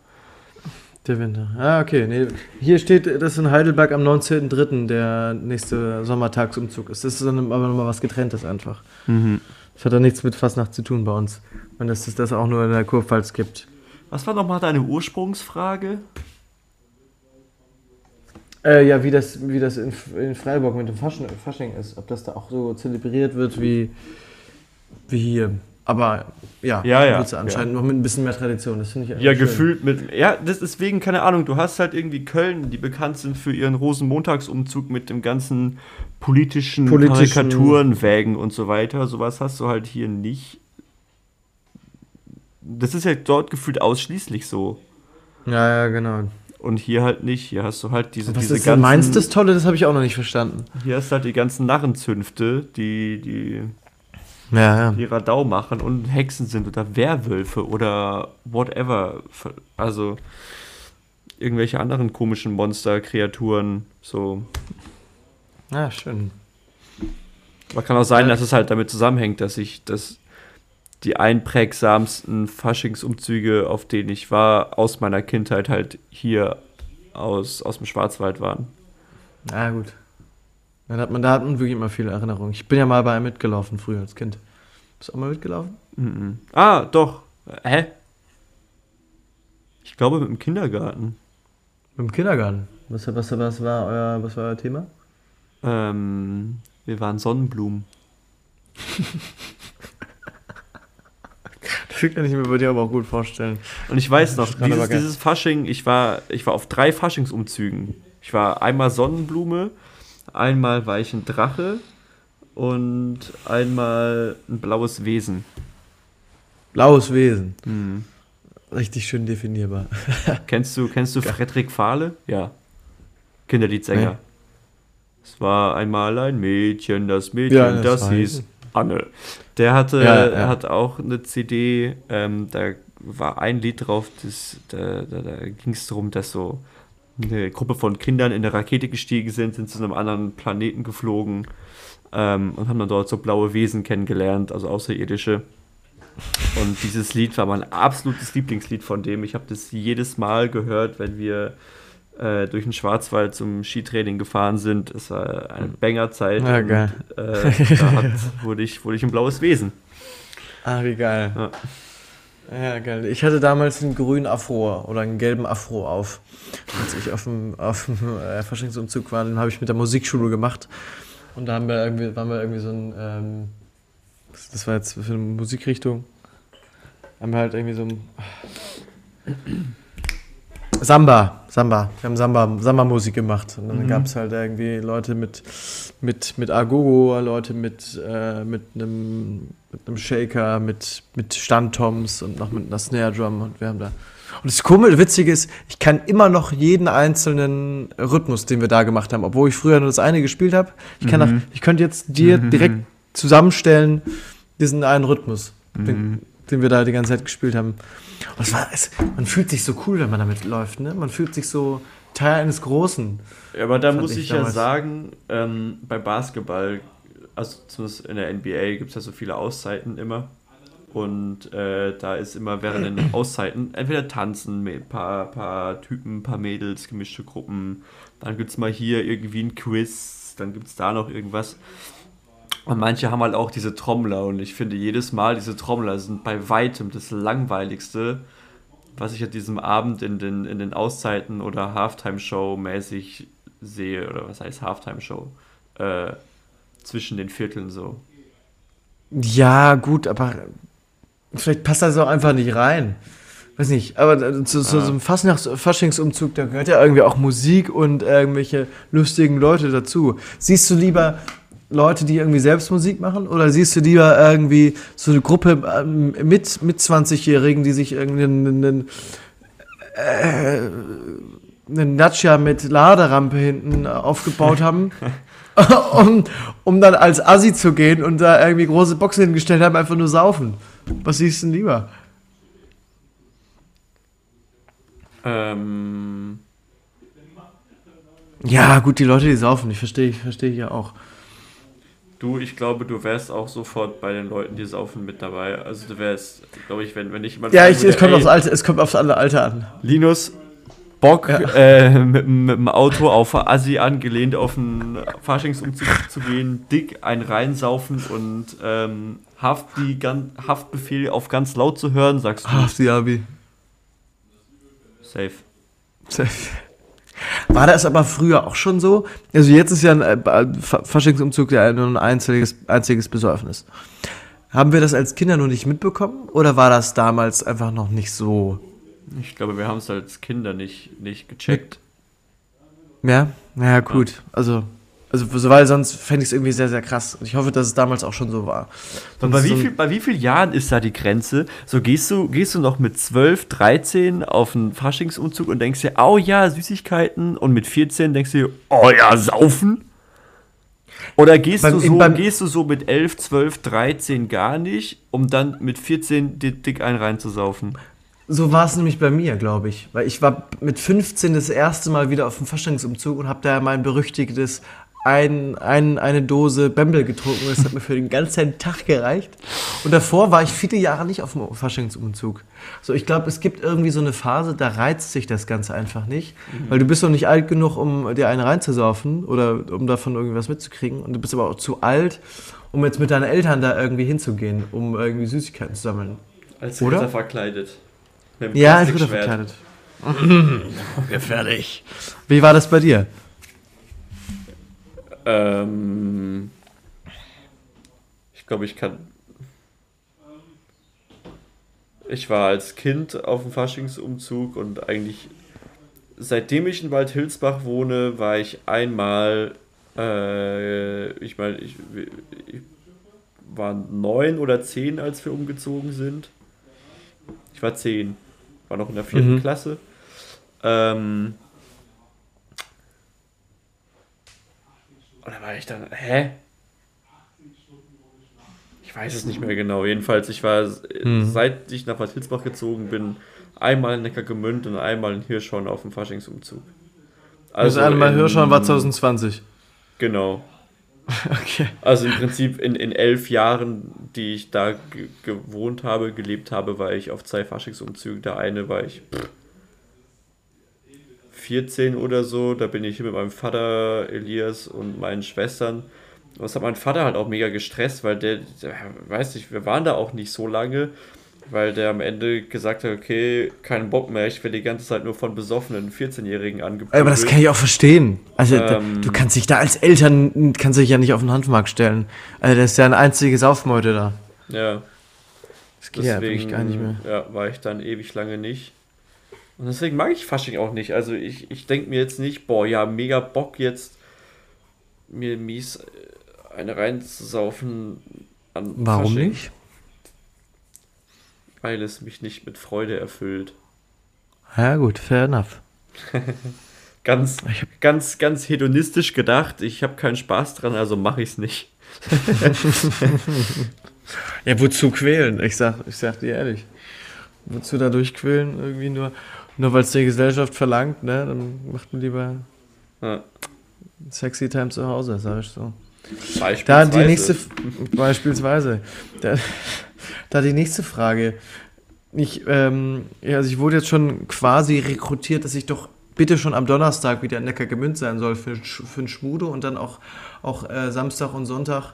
Der Winter. Ah, okay. Nee. Hier steht, dass in Heidelberg am 19.03. der nächste Sommertagsumzug ist. Das ist dann aber nochmal was getrenntes einfach. Mhm. Das hat dann nichts mit Fastnacht zu tun bei uns. Und dass es das auch nur in der Kurpfalz gibt. Was war nochmal deine Ursprungsfrage? Äh, ja, wie das, wie das in, in Freiburg mit dem Fasching, Fasching ist. Ob das da auch so zelebriert wird wie, wie hier. Aber ja, Ja, ja, wird's anscheinend noch mit ein bisschen mehr Tradition. Das finde ich Ja, schön. gefühlt mit. Ja, das ist deswegen, keine Ahnung, du hast halt irgendwie Köln, die bekannt sind für ihren Rosenmontagsumzug mit dem ganzen politischen, Politischen- Karikaturenwägen und so weiter. Sowas hast du halt hier nicht. Das ist ja dort gefühlt ausschließlich so. Ja, ja, genau. Und hier halt nicht. Hier hast du halt diese, Was diese ist denn meinst das Tolle? Das habe ich auch noch nicht verstanden. Hier hast du halt die ganzen Narrenzünfte, die, die Ja, ja. die Radau machen und Hexen sind oder Werwölfe oder whatever. Also irgendwelche anderen komischen Monster, Kreaturen, so. Ja, schön. Man kann auch sein, dass es halt damit zusammenhängt, dass ich das die einprägsamsten Faschingsumzüge, auf denen ich war, aus meiner Kindheit halt hier aus, aus dem Schwarzwald waren. Ja, gut. Dann hat man, da hat man wirklich immer viele Erinnerungen. Ich bin ja mal bei einem mitgelaufen früher als Kind. Bist du auch mal mitgelaufen? Mhm. Ah, doch. Hä? Ich glaube mit dem Kindergarten. Mit dem Kindergarten. Was, was, was, war, euer, was war euer Thema? Ähm, wir waren Sonnenblumen. Das kann ich mir bei dir aber auch gut vorstellen. Und ich weiß noch, dieses, dieses Fasching, ich war, ich war auf drei Faschingsumzügen. Ich war einmal Sonnenblume, einmal war ich ein Drache und einmal ein blaues Wesen. Blaues Wesen. Hm. Richtig schön definierbar. Kennst du, kennst du Frederik Fahle? Ja. Kinderliedsänger. Nee. Es war einmal ein Mädchen, das Mädchen, Ja, das das hieß. Anne. Der hatte, Ja, ja. hat auch eine CD, ähm, da war ein Lied drauf, das, da, da, da ging es darum, dass so eine Gruppe von Kindern in eine Rakete gestiegen sind, sind zu einem anderen Planeten geflogen ähm, und haben dann dort so blaue Wesen kennengelernt, also Außerirdische. Und dieses Lied war mein absolutes Lieblingslied von dem. Ich habe das jedes Mal gehört, wenn wir äh, durch den Schwarzwald zum Skitraining gefahren sind. Es war eine Bangerzeit. Ja, geil. Und, äh, da hat, wurde, ich, wurde ich ein blaues Wesen. Ah, wie geil. Ja. Ja, geil. Ich hatte damals einen grünen Afro oder einen gelben Afro auf. Als ich auf dem, auf dem äh, Faschingsumzug war, den habe ich mit der Musikschule gemacht. Und da haben wir irgendwie, waren wir irgendwie so ein, ähm, das, war jetzt für eine Musikrichtung, haben wir halt irgendwie so ein Samba, Samba. Wir haben Samba, Samba-Musik gemacht. Und dann Mhm. gab es halt irgendwie Leute mit, mit, mit Agogo, Leute mit, äh, mit einem mit einem Shaker, mit, mit Standtoms und noch mit einer Snare Drum. Und wir haben da. Und das Komische, Witzige ist, ich kann immer noch jeden einzelnen Rhythmus, den wir da gemacht haben, obwohl ich früher nur das eine gespielt habe. Ich kann Mhm. auch, ich könnte jetzt dir direkt zusammenstellen, diesen einen Rhythmus, Mhm. den, den wir da die ganze Zeit gespielt haben. Und es war, es, man fühlt sich so cool, wenn man damit läuft, ne? Man fühlt sich so Teil eines Großen. Ja, aber da muss ich ich ja sagen, ähm, bei Basketball, also zumindest in der NBA, gibt es ja so viele Auszeiten immer. Und äh, da ist immer während den Auszeiten entweder tanzen mit ein paar, paar Typen, ein paar Mädels, gemischte Gruppen. Dann gibt es mal hier irgendwie ein Quiz, dann gibt es da noch irgendwas. Und manche haben halt auch diese Trommler und ich finde jedes Mal, diese Trommler sind bei weitem das langweiligste, was ich an diesem Abend in den, in den Auszeiten oder Halftime-Show mäßig sehe, oder was heißt Halftime-Show, äh, zwischen den Vierteln so. Ja, gut, aber vielleicht passt das auch einfach nicht rein. Weiß nicht, aber zu, zu so einem Faschingsumzug, da gehört ja irgendwie auch Musik und irgendwelche lustigen Leute dazu. Siehst du lieber Leute, die irgendwie selbst Musik machen oder siehst du lieber irgendwie so eine Gruppe ähm, mit, mit 20-Jährigen, die sich irgendwie einen, einen, äh, einen Dacia mit Laderampe hinten aufgebaut haben? um, um dann als Assi zu gehen und da irgendwie große Boxen hingestellt haben, einfach nur saufen. Was siehst du denn lieber? Ähm, Ja, gut, die Leute, die saufen, ich verstehe, ich verstehe ja auch. Du, ich glaube, du wärst auch sofort bei den Leuten, die saufen, mit dabei. Also du wärst, glaube ich, wenn, wenn ich jemand Ja, ich, würde, es, kommt ey, aufs Alte, es kommt aufs andere Alter an. Linus, Bock, äh, mit, mit dem Auto auf Assi angelehnt auf einen Faschingsumzug zu gehen, dick ein reinsaufen und ähm, Haft die gan Haftbefehl auf ganz laut zu hören, sagst du Ach, Diabi. safe. War das aber früher auch schon so? Also jetzt ist ja ein äh, Fa- Faschingsumzug ja nur ein einziges, einziges Besäufnis. Haben wir das als Kinder nur nicht mitbekommen oder war das damals einfach noch nicht so? Ich glaube, wir haben es als Kinder nicht, nicht gecheckt. Ja, naja, gut. Also, also so- weil sonst fände ich es irgendwie sehr, sehr krass. Und ich hoffe, dass es damals auch schon so war. Und bei wie, viel, bei wie vielen Jahren ist da die Grenze? So gehst du, gehst du noch mit 12, 13 auf einen Faschingsumzug und denkst dir, oh ja, Süßigkeiten. Und mit 14 denkst du dir, oh ja, saufen. Oder gehst, Beim- du so, beim- gehst du so mit 11, 12, 13 gar nicht, um dann mit 14 dir dick einen reinzusaufen? So war es nämlich bei mir, glaube ich. Weil ich war mit 15 das erste Mal wieder auf dem Verständnisumzug und habe da mein berüchtigtes ein, ein, eine Dose Bembel getrunken. Das hat mir für den ganzen Tag gereicht. Und davor war ich viele Jahre nicht auf dem Faschingsumzug. So, ich glaube, es gibt irgendwie so eine Phase, da reizt sich das Ganze einfach nicht. Weil du bist noch nicht alt genug, um dir eine reinzusaufen oder um davon irgendwas mitzukriegen. Und du bist aber auch zu alt, um jetzt mit deinen Eltern da irgendwie hinzugehen, um irgendwie Süßigkeiten zu sammeln. Als Oder? Ritter verkleidet. Mit dem Ja, als Ritter verkleidet. Gefährlich. Wie war das bei dir? Ähm, ich glaube, ich kann. Ich war als Kind auf dem Faschingsumzug und eigentlich seitdem ich in Waldhilsbach wohne, war ich einmal. Äh, ich meine, ich, ich war neun oder zehn, als wir umgezogen sind. Ich war zehn, war noch in der vierten Mhm. Klasse. Ähm, Und da war ich dann, hä? Ich weiß es nicht mehr genau. Jedenfalls, ich war, Hm. seit ich nach Bad Hilsbach gezogen bin, einmal in Neckargemünd und einmal in Hirschhorn auf dem Faschingsumzug. Also das einmal Hirschhorn war 2020. Genau. Okay. Also im Prinzip in, in elf Jahren, die ich da gewohnt habe, gelebt habe, war ich auf zwei Faschingsumzügen. Der eine war ich pff, 14 oder so. Da bin ich hier mit meinem Vater Elias und meinen Schwestern. Und das hat mein Vater halt auch mega gestresst, weil der, der weiß nicht, wir waren da auch nicht so lange weil der am Ende gesagt hat, okay, keinen Bock mehr, ich werde die ganze Zeit nur von besoffenen 14-Jährigen angepumpt. Aber das kann ich auch verstehen. Also ähm, du kannst dich da als Eltern, kannst dich ja nicht auf den Handmarkt stellen. Also das ist ja ein einziges Aufmeute da. Ja. Das geht deswegen, ja wirklich gar nicht mehr. Ja, war ich dann ewig lange nicht. Und deswegen mag ich Fasching auch nicht. Also ich, ich denke mir jetzt nicht, boah, ja, mega Bock jetzt mir mies äh, eine reinzusaufen an Warum Fasching. nicht? weil es mich nicht mit Freude erfüllt. Ja, gut, fair enough. ganz, ganz, ganz hedonistisch gedacht. Ich habe keinen Spaß dran, also mache ich es nicht. ja, wozu quälen? Ich sag, ich sag dir ehrlich. Wozu da durchquälen? Irgendwie nur, nur weil es die Gesellschaft verlangt, ne? Dann macht man lieber ja. sexy time zu Hause, sag ich so. Beispielsweise. Da die nächste, beispielsweise. Da, da die nächste Frage. Ich, ähm, ja, also ich wurde jetzt schon quasi rekrutiert, dass ich doch bitte schon am Donnerstag wieder in Neckargemünd sein soll für, für einen Schmude und dann auch, auch äh, Samstag und Sonntag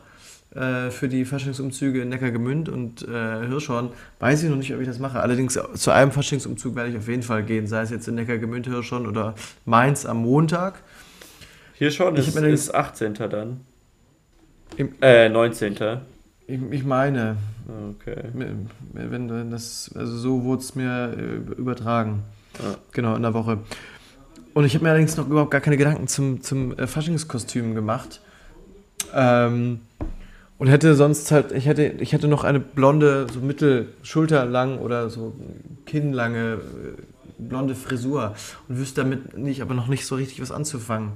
äh, für die Faschingsumzüge in Neckargemünd und äh, Hirschhorn. Weiß ich noch nicht, ob ich das mache. Allerdings zu einem Faschingsumzug werde ich auf jeden Fall gehen, sei es jetzt in Neckargemünd, Hirschhorn oder Mainz am Montag. Hirschhorn ist, ist 18. dann. Im, äh, 19. Ich, ich meine. Okay. Wenn, wenn das, also so wurde es mir äh, übertragen. Ja. Genau, in der Woche. Und ich habe mir allerdings noch überhaupt gar keine Gedanken zum, zum äh, Faschingskostüm gemacht. Ähm, und hätte sonst halt, ich hätte, ich hätte noch eine blonde, so mittelschulterlang oder so kinnlange äh, blonde Frisur und wüsste damit nicht, aber noch nicht so richtig was anzufangen.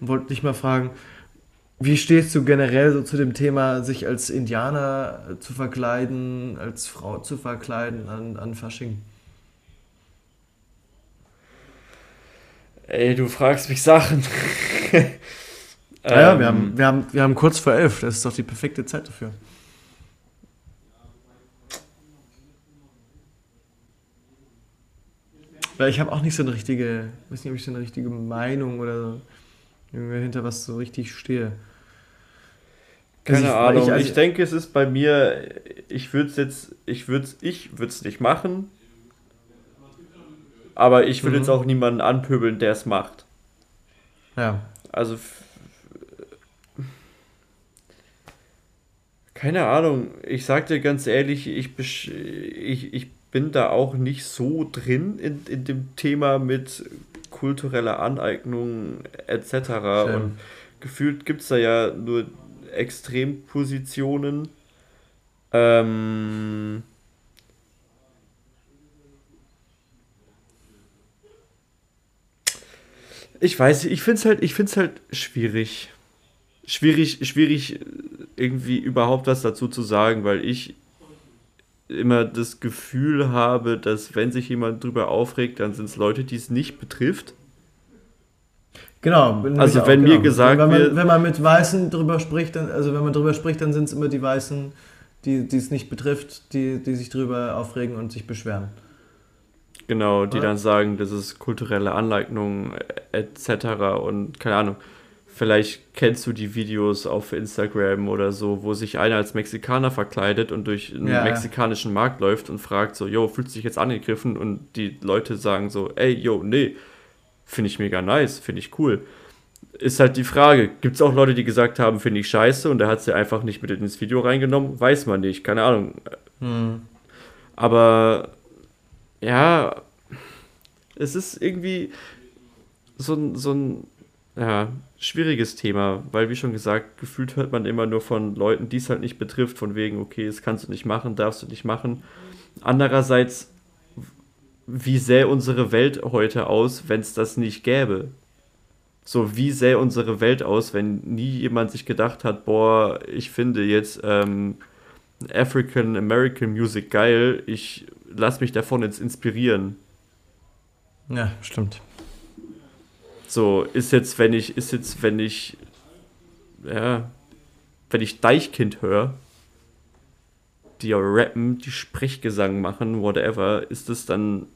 Und wollte dich mal fragen, wie stehst du generell so zu dem Thema, sich als Indianer zu verkleiden, als Frau zu verkleiden an, an Fasching? Ey, du fragst mich Sachen. naja, ähm, wir, haben, wir, haben, wir haben kurz vor elf, das ist doch die perfekte Zeit dafür. Weil ich habe auch nicht so eine richtige, weiß nicht, ob ich so eine richtige Meinung oder so hinter was so richtig stehe. Keine also Ahnung. Ich, also ich, denke, es ist bei mir, ich würde es jetzt, ich würde es ich nicht machen. Aber ich will mhm. jetzt auch niemanden anpöbeln, der es macht. Ja. Also. Keine Ahnung. Ich sag dir ganz ehrlich, ich, ich, ich bin da auch nicht so drin in, in dem Thema mit kultureller Aneignung etc. Schön. Und gefühlt gibt es da ja nur Extrempositionen. Ähm, ich weiß, ich finde es halt, ich find's halt schwierig. Schwierig, schwierig irgendwie überhaupt was dazu zu sagen, weil ich immer das Gefühl habe, dass wenn sich jemand drüber aufregt, dann sind es Leute, die es nicht betrifft. Genau. Also wenn genau. mir gesagt wenn man, wird, wenn man mit Weißen drüber spricht, dann, also wenn man drüber spricht, dann sind es immer die Weißen, die, die es nicht betrifft, die, die sich drüber aufregen und sich beschweren. Genau, die Oder? dann sagen, das ist kulturelle Aneignung etc. und keine Ahnung. Vielleicht kennst du die Videos auf Instagram oder so, wo sich einer als Mexikaner verkleidet und durch einen ja, mexikanischen Markt läuft und fragt so, yo, fühlst du dich jetzt angegriffen? Und die Leute sagen so, ey, yo, nee, Finde ich mega nice, finde ich cool. Ist halt die Frage, gibt es auch Leute, die gesagt haben, finde ich scheiße und er hat sie einfach nicht mit ins Video reingenommen? Weiß man nicht, keine Ahnung. Hm. Aber ja, es ist irgendwie so ein, so ein ja, schwieriges Thema, weil wie schon gesagt, gefühlt hört man immer nur von Leuten, die es halt nicht betrifft, von wegen, okay, das kannst du nicht machen, darfst du nicht machen. Andererseits wie sähe unsere Welt heute aus, wenn es das nicht gäbe? So, wie sähe unsere Welt aus, wenn nie jemand sich gedacht hat, boah, ich finde jetzt ähm, African American Music geil, ich lass mich davon jetzt inspirieren. Ja, stimmt. So, ist jetzt, wenn ich, ist jetzt, wenn ich, ja, wenn ich Deichkind höre, die ja rappen, die Sprechgesang machen, whatever, ist es dann,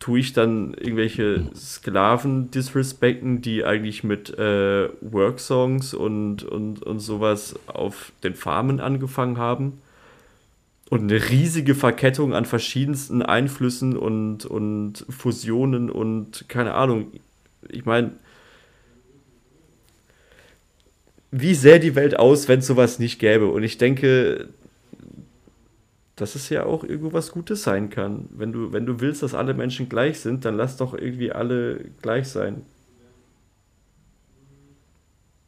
tue ich dann irgendwelche Sklaven disrespekten, die eigentlich mit äh, Worksongs und, und, und sowas auf den Farmen angefangen haben? Und eine riesige Verkettung an verschiedensten Einflüssen und, und Fusionen und keine Ahnung. Ich meine, wie sähe die Welt aus, wenn es sowas nicht gäbe? Und ich denke, dass es ja auch irgendwo was Gutes sein kann. Wenn du, wenn du willst, dass alle Menschen gleich sind, dann lass doch irgendwie alle gleich sein.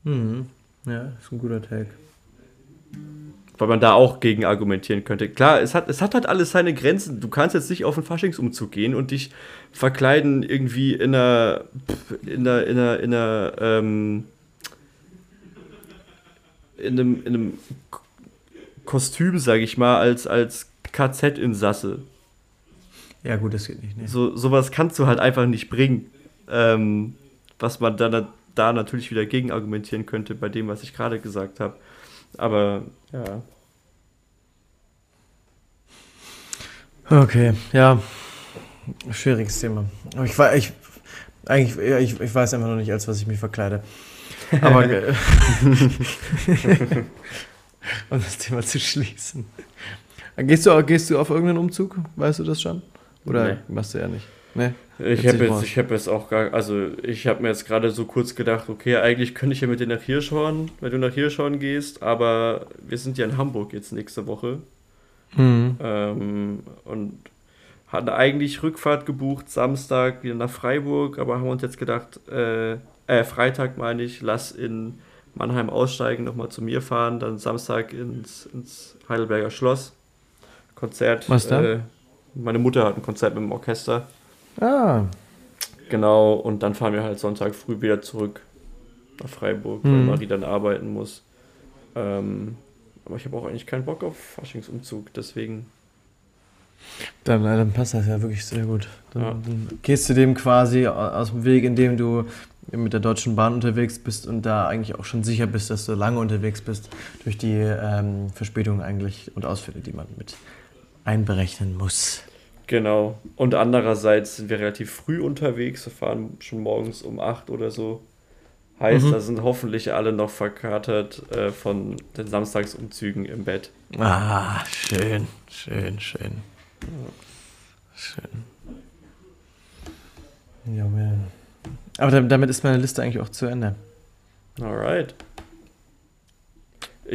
Mhm. Ja, ist ein guter Take. Weil man da auch gegen argumentieren könnte. Klar, es hat, es hat halt alles seine Grenzen. Du kannst jetzt nicht auf einen Faschingsumzug gehen und dich verkleiden irgendwie in einer, in einer, in einer, in einer, ähm, in einem, in einem Kostüm, sag ich mal, als, als KZ-Insasse. Ja, gut, das geht nicht. Nee. So, sowas kannst du halt einfach nicht bringen. Ähm, was man dann da natürlich wieder gegen argumentieren könnte bei dem, was ich gerade gesagt habe. Aber ja. Okay, ja. Schwieriges Thema. Aber ich ich, eigentlich, ich, ich weiß einfach noch nicht, als was ich mich verkleide. Aber. um das Thema zu schließen. Gehst du, gehst du auf irgendeinen Umzug? Weißt du das schon? Oder Nee. machst du ja nicht? Nee. Ich habe jetzt, ich hab jetzt auch gar, also ich habe mir jetzt gerade so kurz gedacht, okay, eigentlich könnte ich ja mit dir nach Hirschhorn, wenn du nach Hirschhorn gehst, aber wir sind ja in Hamburg jetzt nächste Woche Mhm. ähm, und hatten eigentlich Rückfahrt gebucht, Samstag wieder nach Freiburg, aber haben uns jetzt gedacht, äh, äh Freitag meine ich, lass in Mannheim aussteigen, nochmal zu mir fahren, dann Samstag ins, ins Heidelberger Schloss, Konzert. Was da? Äh, meine Mutter hat ein Konzert mit dem Orchester. Ah, Genau, und dann fahren wir halt Sonntag früh wieder zurück nach Freiburg, weil Mhm. Marie dann arbeiten muss. Ähm, aber ich habe auch eigentlich keinen Bock auf Faschingsumzug, deswegen. dann, äh, dann passt das ja wirklich sehr gut. Dann, Ja. dann gehst du dem quasi au- aus dem Weg, indem du mit der Deutschen Bahn unterwegs bist und da eigentlich auch schon sicher bist, dass du lange unterwegs bist, durch die ähm, Verspätungen eigentlich und Ausfälle, die man mit einberechnen muss. Genau. Und andererseits sind wir relativ früh unterwegs, wir fahren schon morgens um 8 oder so. Heißt, Mhm. da sind hoffentlich alle noch verkatert äh, von den Samstagsumzügen im Bett. Ah, schön, schön, schön. Schön. Ja, man. Aber da- damit ist meine Liste eigentlich auch zu Ende. Alright.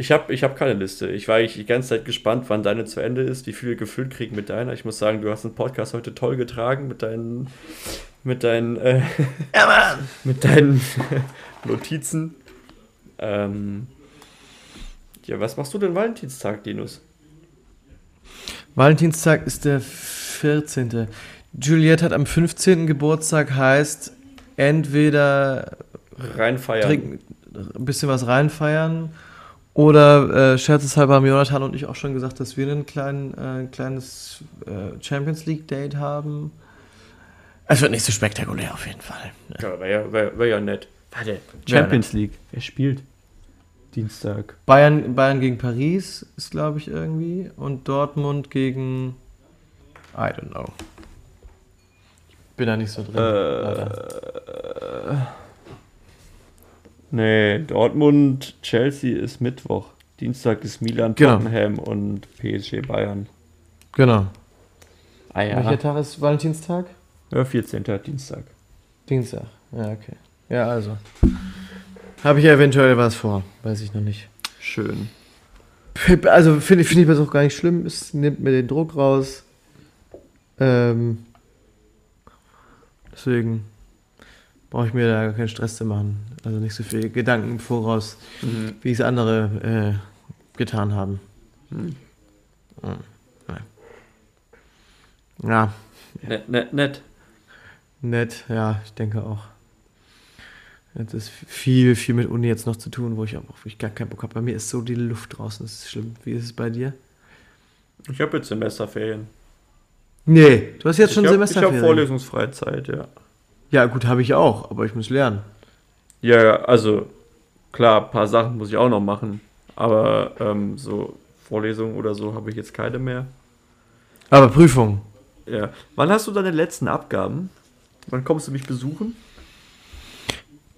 Ich habe ich hab keine Liste. Ich war eigentlich die ganze Zeit gespannt, wann deine zu Ende ist, wie viel wir gefüllt kriegen mit deiner. Ich muss sagen, du hast den Podcast heute toll getragen mit deinen, mit deinen, äh, mit deinen Notizen. Ähm, ja, was machst du denn Valentinstag, Linus? Valentinstag ist der 14. Juliette hat am 15. Geburtstag, heißt entweder Reinfeiern. trinken, ein bisschen was reinfeiern oder äh, scherzeshalber haben Jonathan und ich auch schon gesagt, dass wir ein klein, äh, kleines äh, Champions League Date haben. Es wird nicht so spektakulär auf jeden Fall. Ja, wäre ja, wär, wär ja nett. Warte, Champions League. Wer spielt? Dienstag. Bayern, Bayern gegen Paris ist, glaube ich, irgendwie. Und Dortmund gegen. I don't know. Ich bin da nicht so drin. leider. Äh, nee, Dortmund, Chelsea ist Mittwoch. Dienstag ist Milan, Genau. Tottenham und PSG Bayern. Genau. Ah Welcher Tag ist Valentinstag? Ja, 14. Dienstag. Dienstag. Ja, okay. Ja, also. Habe ich ja eventuell was vor. Weiß ich noch nicht. Schön. Also finde ich, finde ich das auch gar nicht schlimm. Es nimmt mir den Druck raus. Ähm, deswegen brauche ich mir da gar keinen Stress zu machen. Also nicht so viel Gedanken im voraus, Mhm. wie es andere äh, getan haben. Mhm. Ja, Nett, nett, nett. nett. Ja, ich denke auch. Jetzt ist viel, viel mit Uni jetzt noch zu tun, wo ich auch wo ich gar keinen Bock habe. Bei mir ist so die Luft draußen. Das ist schlimm. Wie ist es bei dir? Ich habe jetzt Semesterferien. Nee, du hast jetzt schon ich hab, Ich Semesterferien. habe vorlesungsfreie Zeit, ja. Ja, gut, habe ich auch, aber ich muss lernen. Ja, also klar, ein paar Sachen muss ich auch noch machen. Aber ähm, so Vorlesungen oder so habe ich jetzt keine mehr. Aber Prüfung. Ja. Wann hast du deine letzten Abgaben? Wann kommst du mich besuchen?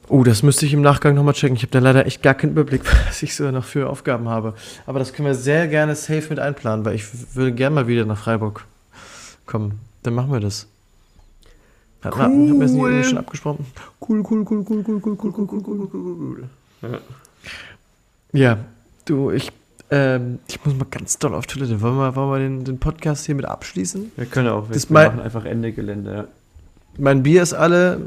Oh, das müsste ich im Nachgang nochmal checken. Ich habe da leider echt gar keinen Überblick, was ich so noch für Aufgaben habe. Aber das können wir sehr gerne safe mit einplanen, weil ich würde gerne mal wieder nach Freiburg kommen. Dann machen wir das. Hat, cool. Haben wir es nicht schon abgesprochen? Cool, cool, cool, cool, cool, cool, cool, cool, cool, cool, cool, cool. Ja. ja, du, ich, ähm, ich muss mal ganz doll auf Toilette. Wollen wir, wollen wir den, den Podcast hier mit abschließen? Wir können auch. Wir, Das wir mein- machen einfach Ende Gelände. Ja. Mein Bier ist alle,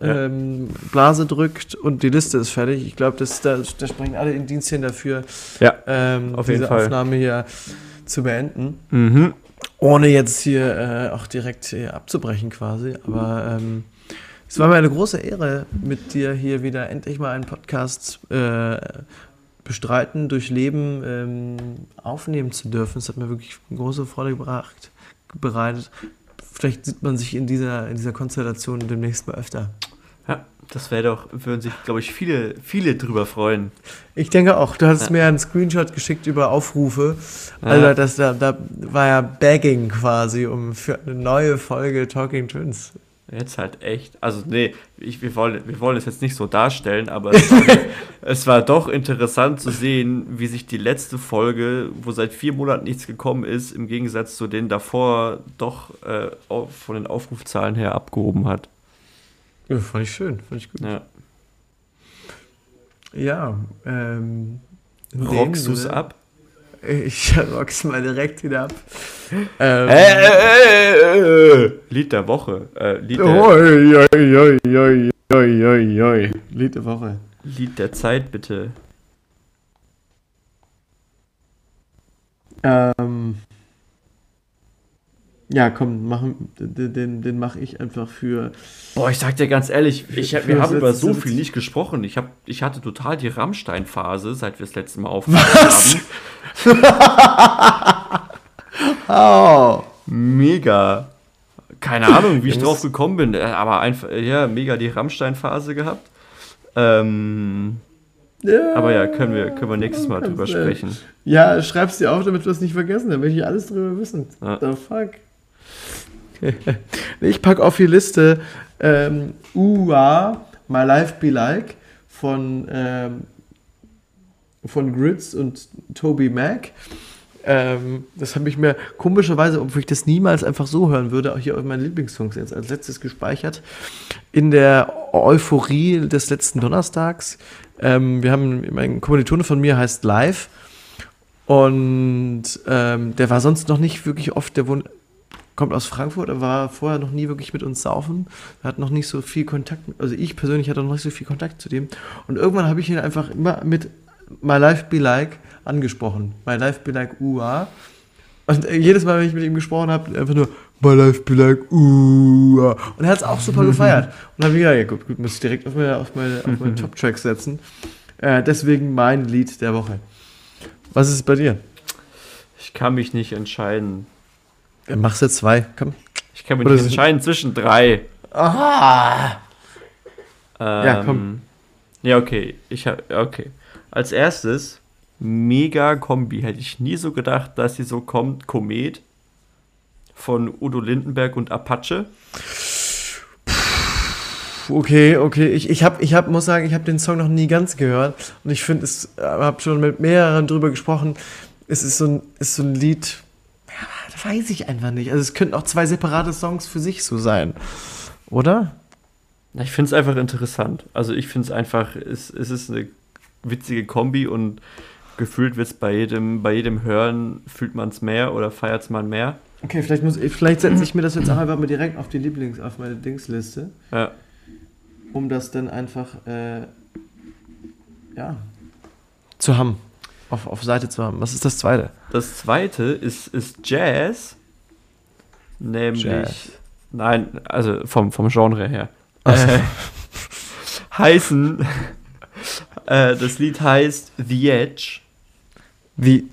Ja. ähm, Blase drückt und die Liste ist fertig. Ich glaube, da, da sprechen alle in Dienst hin dafür, Ja, ähm, Auf diese jeden Fall. Aufnahme hier zu beenden. Mhm. Ohne jetzt hier äh, auch direkt hier abzubrechen quasi. Aber ähm, es war mir eine große Ehre, mit dir hier wieder endlich mal einen Podcast äh, bestreiten, durchleben, ähm, aufnehmen zu dürfen. Es hat mir wirklich große Freude gebracht, bereitet. Vielleicht sieht man sich in dieser, in dieser Konstellation demnächst mal öfter. Ja, das wäre doch, würden sich, glaube ich, viele, viele drüber freuen. Ich denke auch, du hast Ja. mir einen Screenshot geschickt über Aufrufe. Ja. Also das, da, da war ja Begging quasi um für eine neue Folge Talking Twins. Jetzt halt echt. Also, nee, ich, wir, wollen, wir wollen es jetzt nicht so darstellen, aber es war, es war doch interessant zu sehen, wie sich die letzte Folge, wo seit vier Monaten nichts gekommen ist, im Gegensatz zu den davor doch äh, von den Aufrufzahlen her abgehoben hat. Ja, fand ich schön, fand ich gut. Ja. Ja, ähm. Rockst du es Sinne- ab? Ich rock's mal direkt wieder ab. Ähm, Äh, äh, äh. Lied der Woche. Lied, der, oi, oi, oi. Lied der Woche. Lied der Zeit, bitte. Ähm. Ja, komm, machen, den, den, mache ich einfach für. Boah, ich sag dir ganz ehrlich, ich, hab- wir haben über so viel nicht gesprochen. Ich, hab, ich hatte total die Rammstein-Phase, seit wir das letzte Mal aufgenommen haben. Oh! Mega. Keine Ahnung, wie ich drauf gekommen bin, äh, aber einfach, ja, mega die Rammstein-Phase gehabt. Ähm, Ja, aber ja, können wir, können wir nächstes Mal drüber sprechen. Ja, schreib's dir auf, damit wir es nicht vergessen. Dann will ich alles drüber wissen. Ja. The fuck? ich pack auf die Liste ähm, UA, My Life Be Like von, ähm, von Grids und Toby Mac. Ähm, das habe ich mir komischerweise, obwohl ich das niemals einfach so hören würde, auch hier auf meinen Lieblingssongs jetzt als letztes gespeichert. In der Euphorie des letzten Donnerstags. Ähm, wir haben, mein Kommilitone von mir heißt Live. Und ähm, der war sonst noch nicht wirklich oft, der wohnt, kommt aus Frankfurt, er war vorher noch nie wirklich mit uns saufen, er hat noch nicht so viel Kontakt, also ich persönlich hatte noch nicht so viel Kontakt zu dem. Und irgendwann habe ich ihn einfach immer mit My Life Be Like angesprochen. My Life Be Like UA. Und jedes Mal, wenn ich mit ihm gesprochen habe, einfach nur My Life Be Like UA. Und er hat es auch super gefeiert. Und dann habe ich gedacht, ja gut, gut, muss ich direkt auf meine, auf meine, auf meine Top-Tracks setzen. Äh, deswegen mein Lied der Woche. Was ist es bei dir? Ich kann mich nicht entscheiden. Ja, machst du zwei? Komm. Ich kann mich Oder nicht entscheiden zwischen drei. Aha! Ähm, Ja, komm. Ja, okay. Ich hab, okay. Als erstes, mega Kombi. Hätte ich nie so gedacht, dass sie so kommt. Komet von Udo Lindenberg und Apache. Okay, okay. Ich, ich, hab, ich hab, muss sagen, ich habe den Song noch nie ganz gehört. Und ich finde, es habe schon mit mehreren drüber gesprochen. Es ist so ein, ist so ein Lied, weiß ich einfach nicht. Also es könnten auch zwei separate Songs für sich so sein. Oder? Ich finde es einfach interessant. Also ich finde es einfach, es, es ist eine witzige Kombi und gefühlt wird es bei jedem, bei jedem Hören, fühlt man es mehr oder feiert es man mehr. Okay, vielleicht, muss, vielleicht setze ich mir das jetzt auch einfach mal direkt auf die Lieblings-, auf meine Dingsliste, Ja. um das dann einfach, äh, ja, zu haben. Auf, auf Seite zu haben. Was ist das zweite? Das zweite ist, ist Jazz. Nämlich. Jazz. Nein, also vom, vom Genre her. Ach so. Äh, heißen. äh, das Lied heißt The Edge Wie?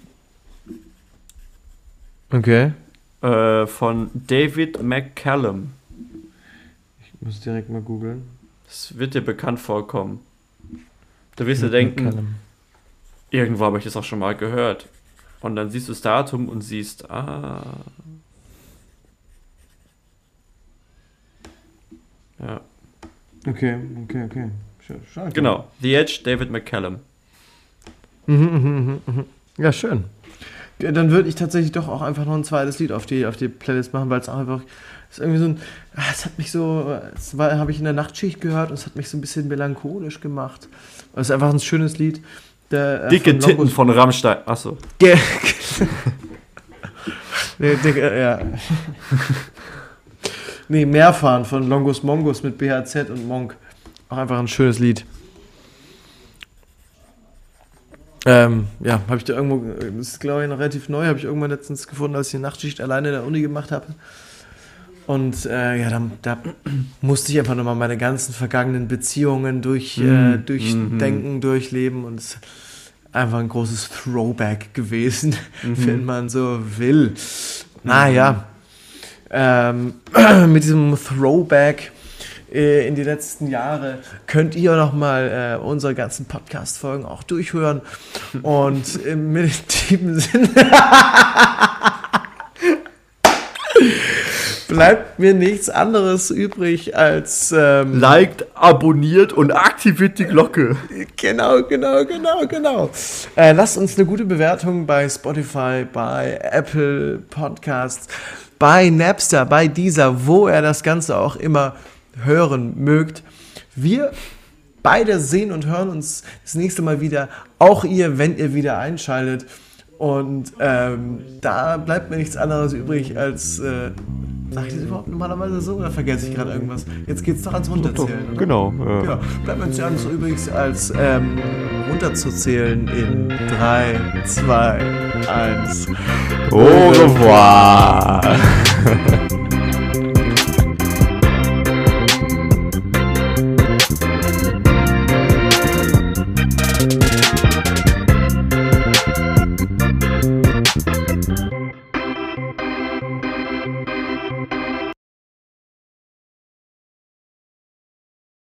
Okay. äh, von David McCallum. muss direkt mal googeln. Das wird dir bekannt vorkommen. Du wirst dir denken, irgendwo habe ich das auch schon mal gehört. Und dann siehst du das Datum und siehst, ah. Ja. Okay, okay, okay. Schade. Genau. The Edge, David McCallum. Mhm, mhm, mhm, mhm. Ja, schön. Dann würde ich tatsächlich doch auch einfach noch ein zweites Lied auf die, auf die Playlist machen, weil es auch einfach ist irgendwie so ein. ah, Es hat mich so. Es habe ich in der Nachtschicht gehört und es hat mich so ein bisschen melancholisch gemacht. Es ist einfach ein schönes Lied. Der, äh, Dicke von Titten von Rammstein. Achso. Ge nee, dicke, ja. nee, Meerfahren von Longus Mongus mit BHZ und Monk. Auch einfach ein schönes Lied. Ähm, ja, habe ich da irgendwo, das ist glaube ich noch relativ neu, habe ich irgendwann letztens gefunden, als ich die Nachtschicht alleine in der Uni gemacht habe. Und äh, ja, da, da musste ich einfach nochmal meine ganzen vergangenen Beziehungen durch, äh, durchdenken, durchleben und es ist einfach ein großes Throwback gewesen, wenn man so will. Naja, ähm, mit diesem Throwback äh, in die letzten Jahre könnt ihr nochmal äh, unsere ganzen Podcast-Folgen auch durchhören. Und äh, mit dem Sinne bleibt mir nichts anderes übrig als ähm, Liked, abonniert und aktiviert die Glocke. Genau, genau, genau, genau. Äh, lasst uns eine gute Bewertung bei Spotify, bei Apple Podcasts, bei Napster, bei dieser, wo er das Ganze auch immer hören mögt. Wir beide sehen und hören uns das nächste Mal wieder. Auch ihr, wenn ihr wieder einschaltet. Und ähm, da bleibt mir nichts anderes übrig als. Äh, Sag ich das überhaupt normalerweise so oder vergesse ich gerade irgendwas? Jetzt geht's doch ans Runterzählen. oder? Genau. Ja. Ja, bleibt mir nichts anderes übrigens als ähm, runterzuzählen in 3, 2, 1. Au revoir.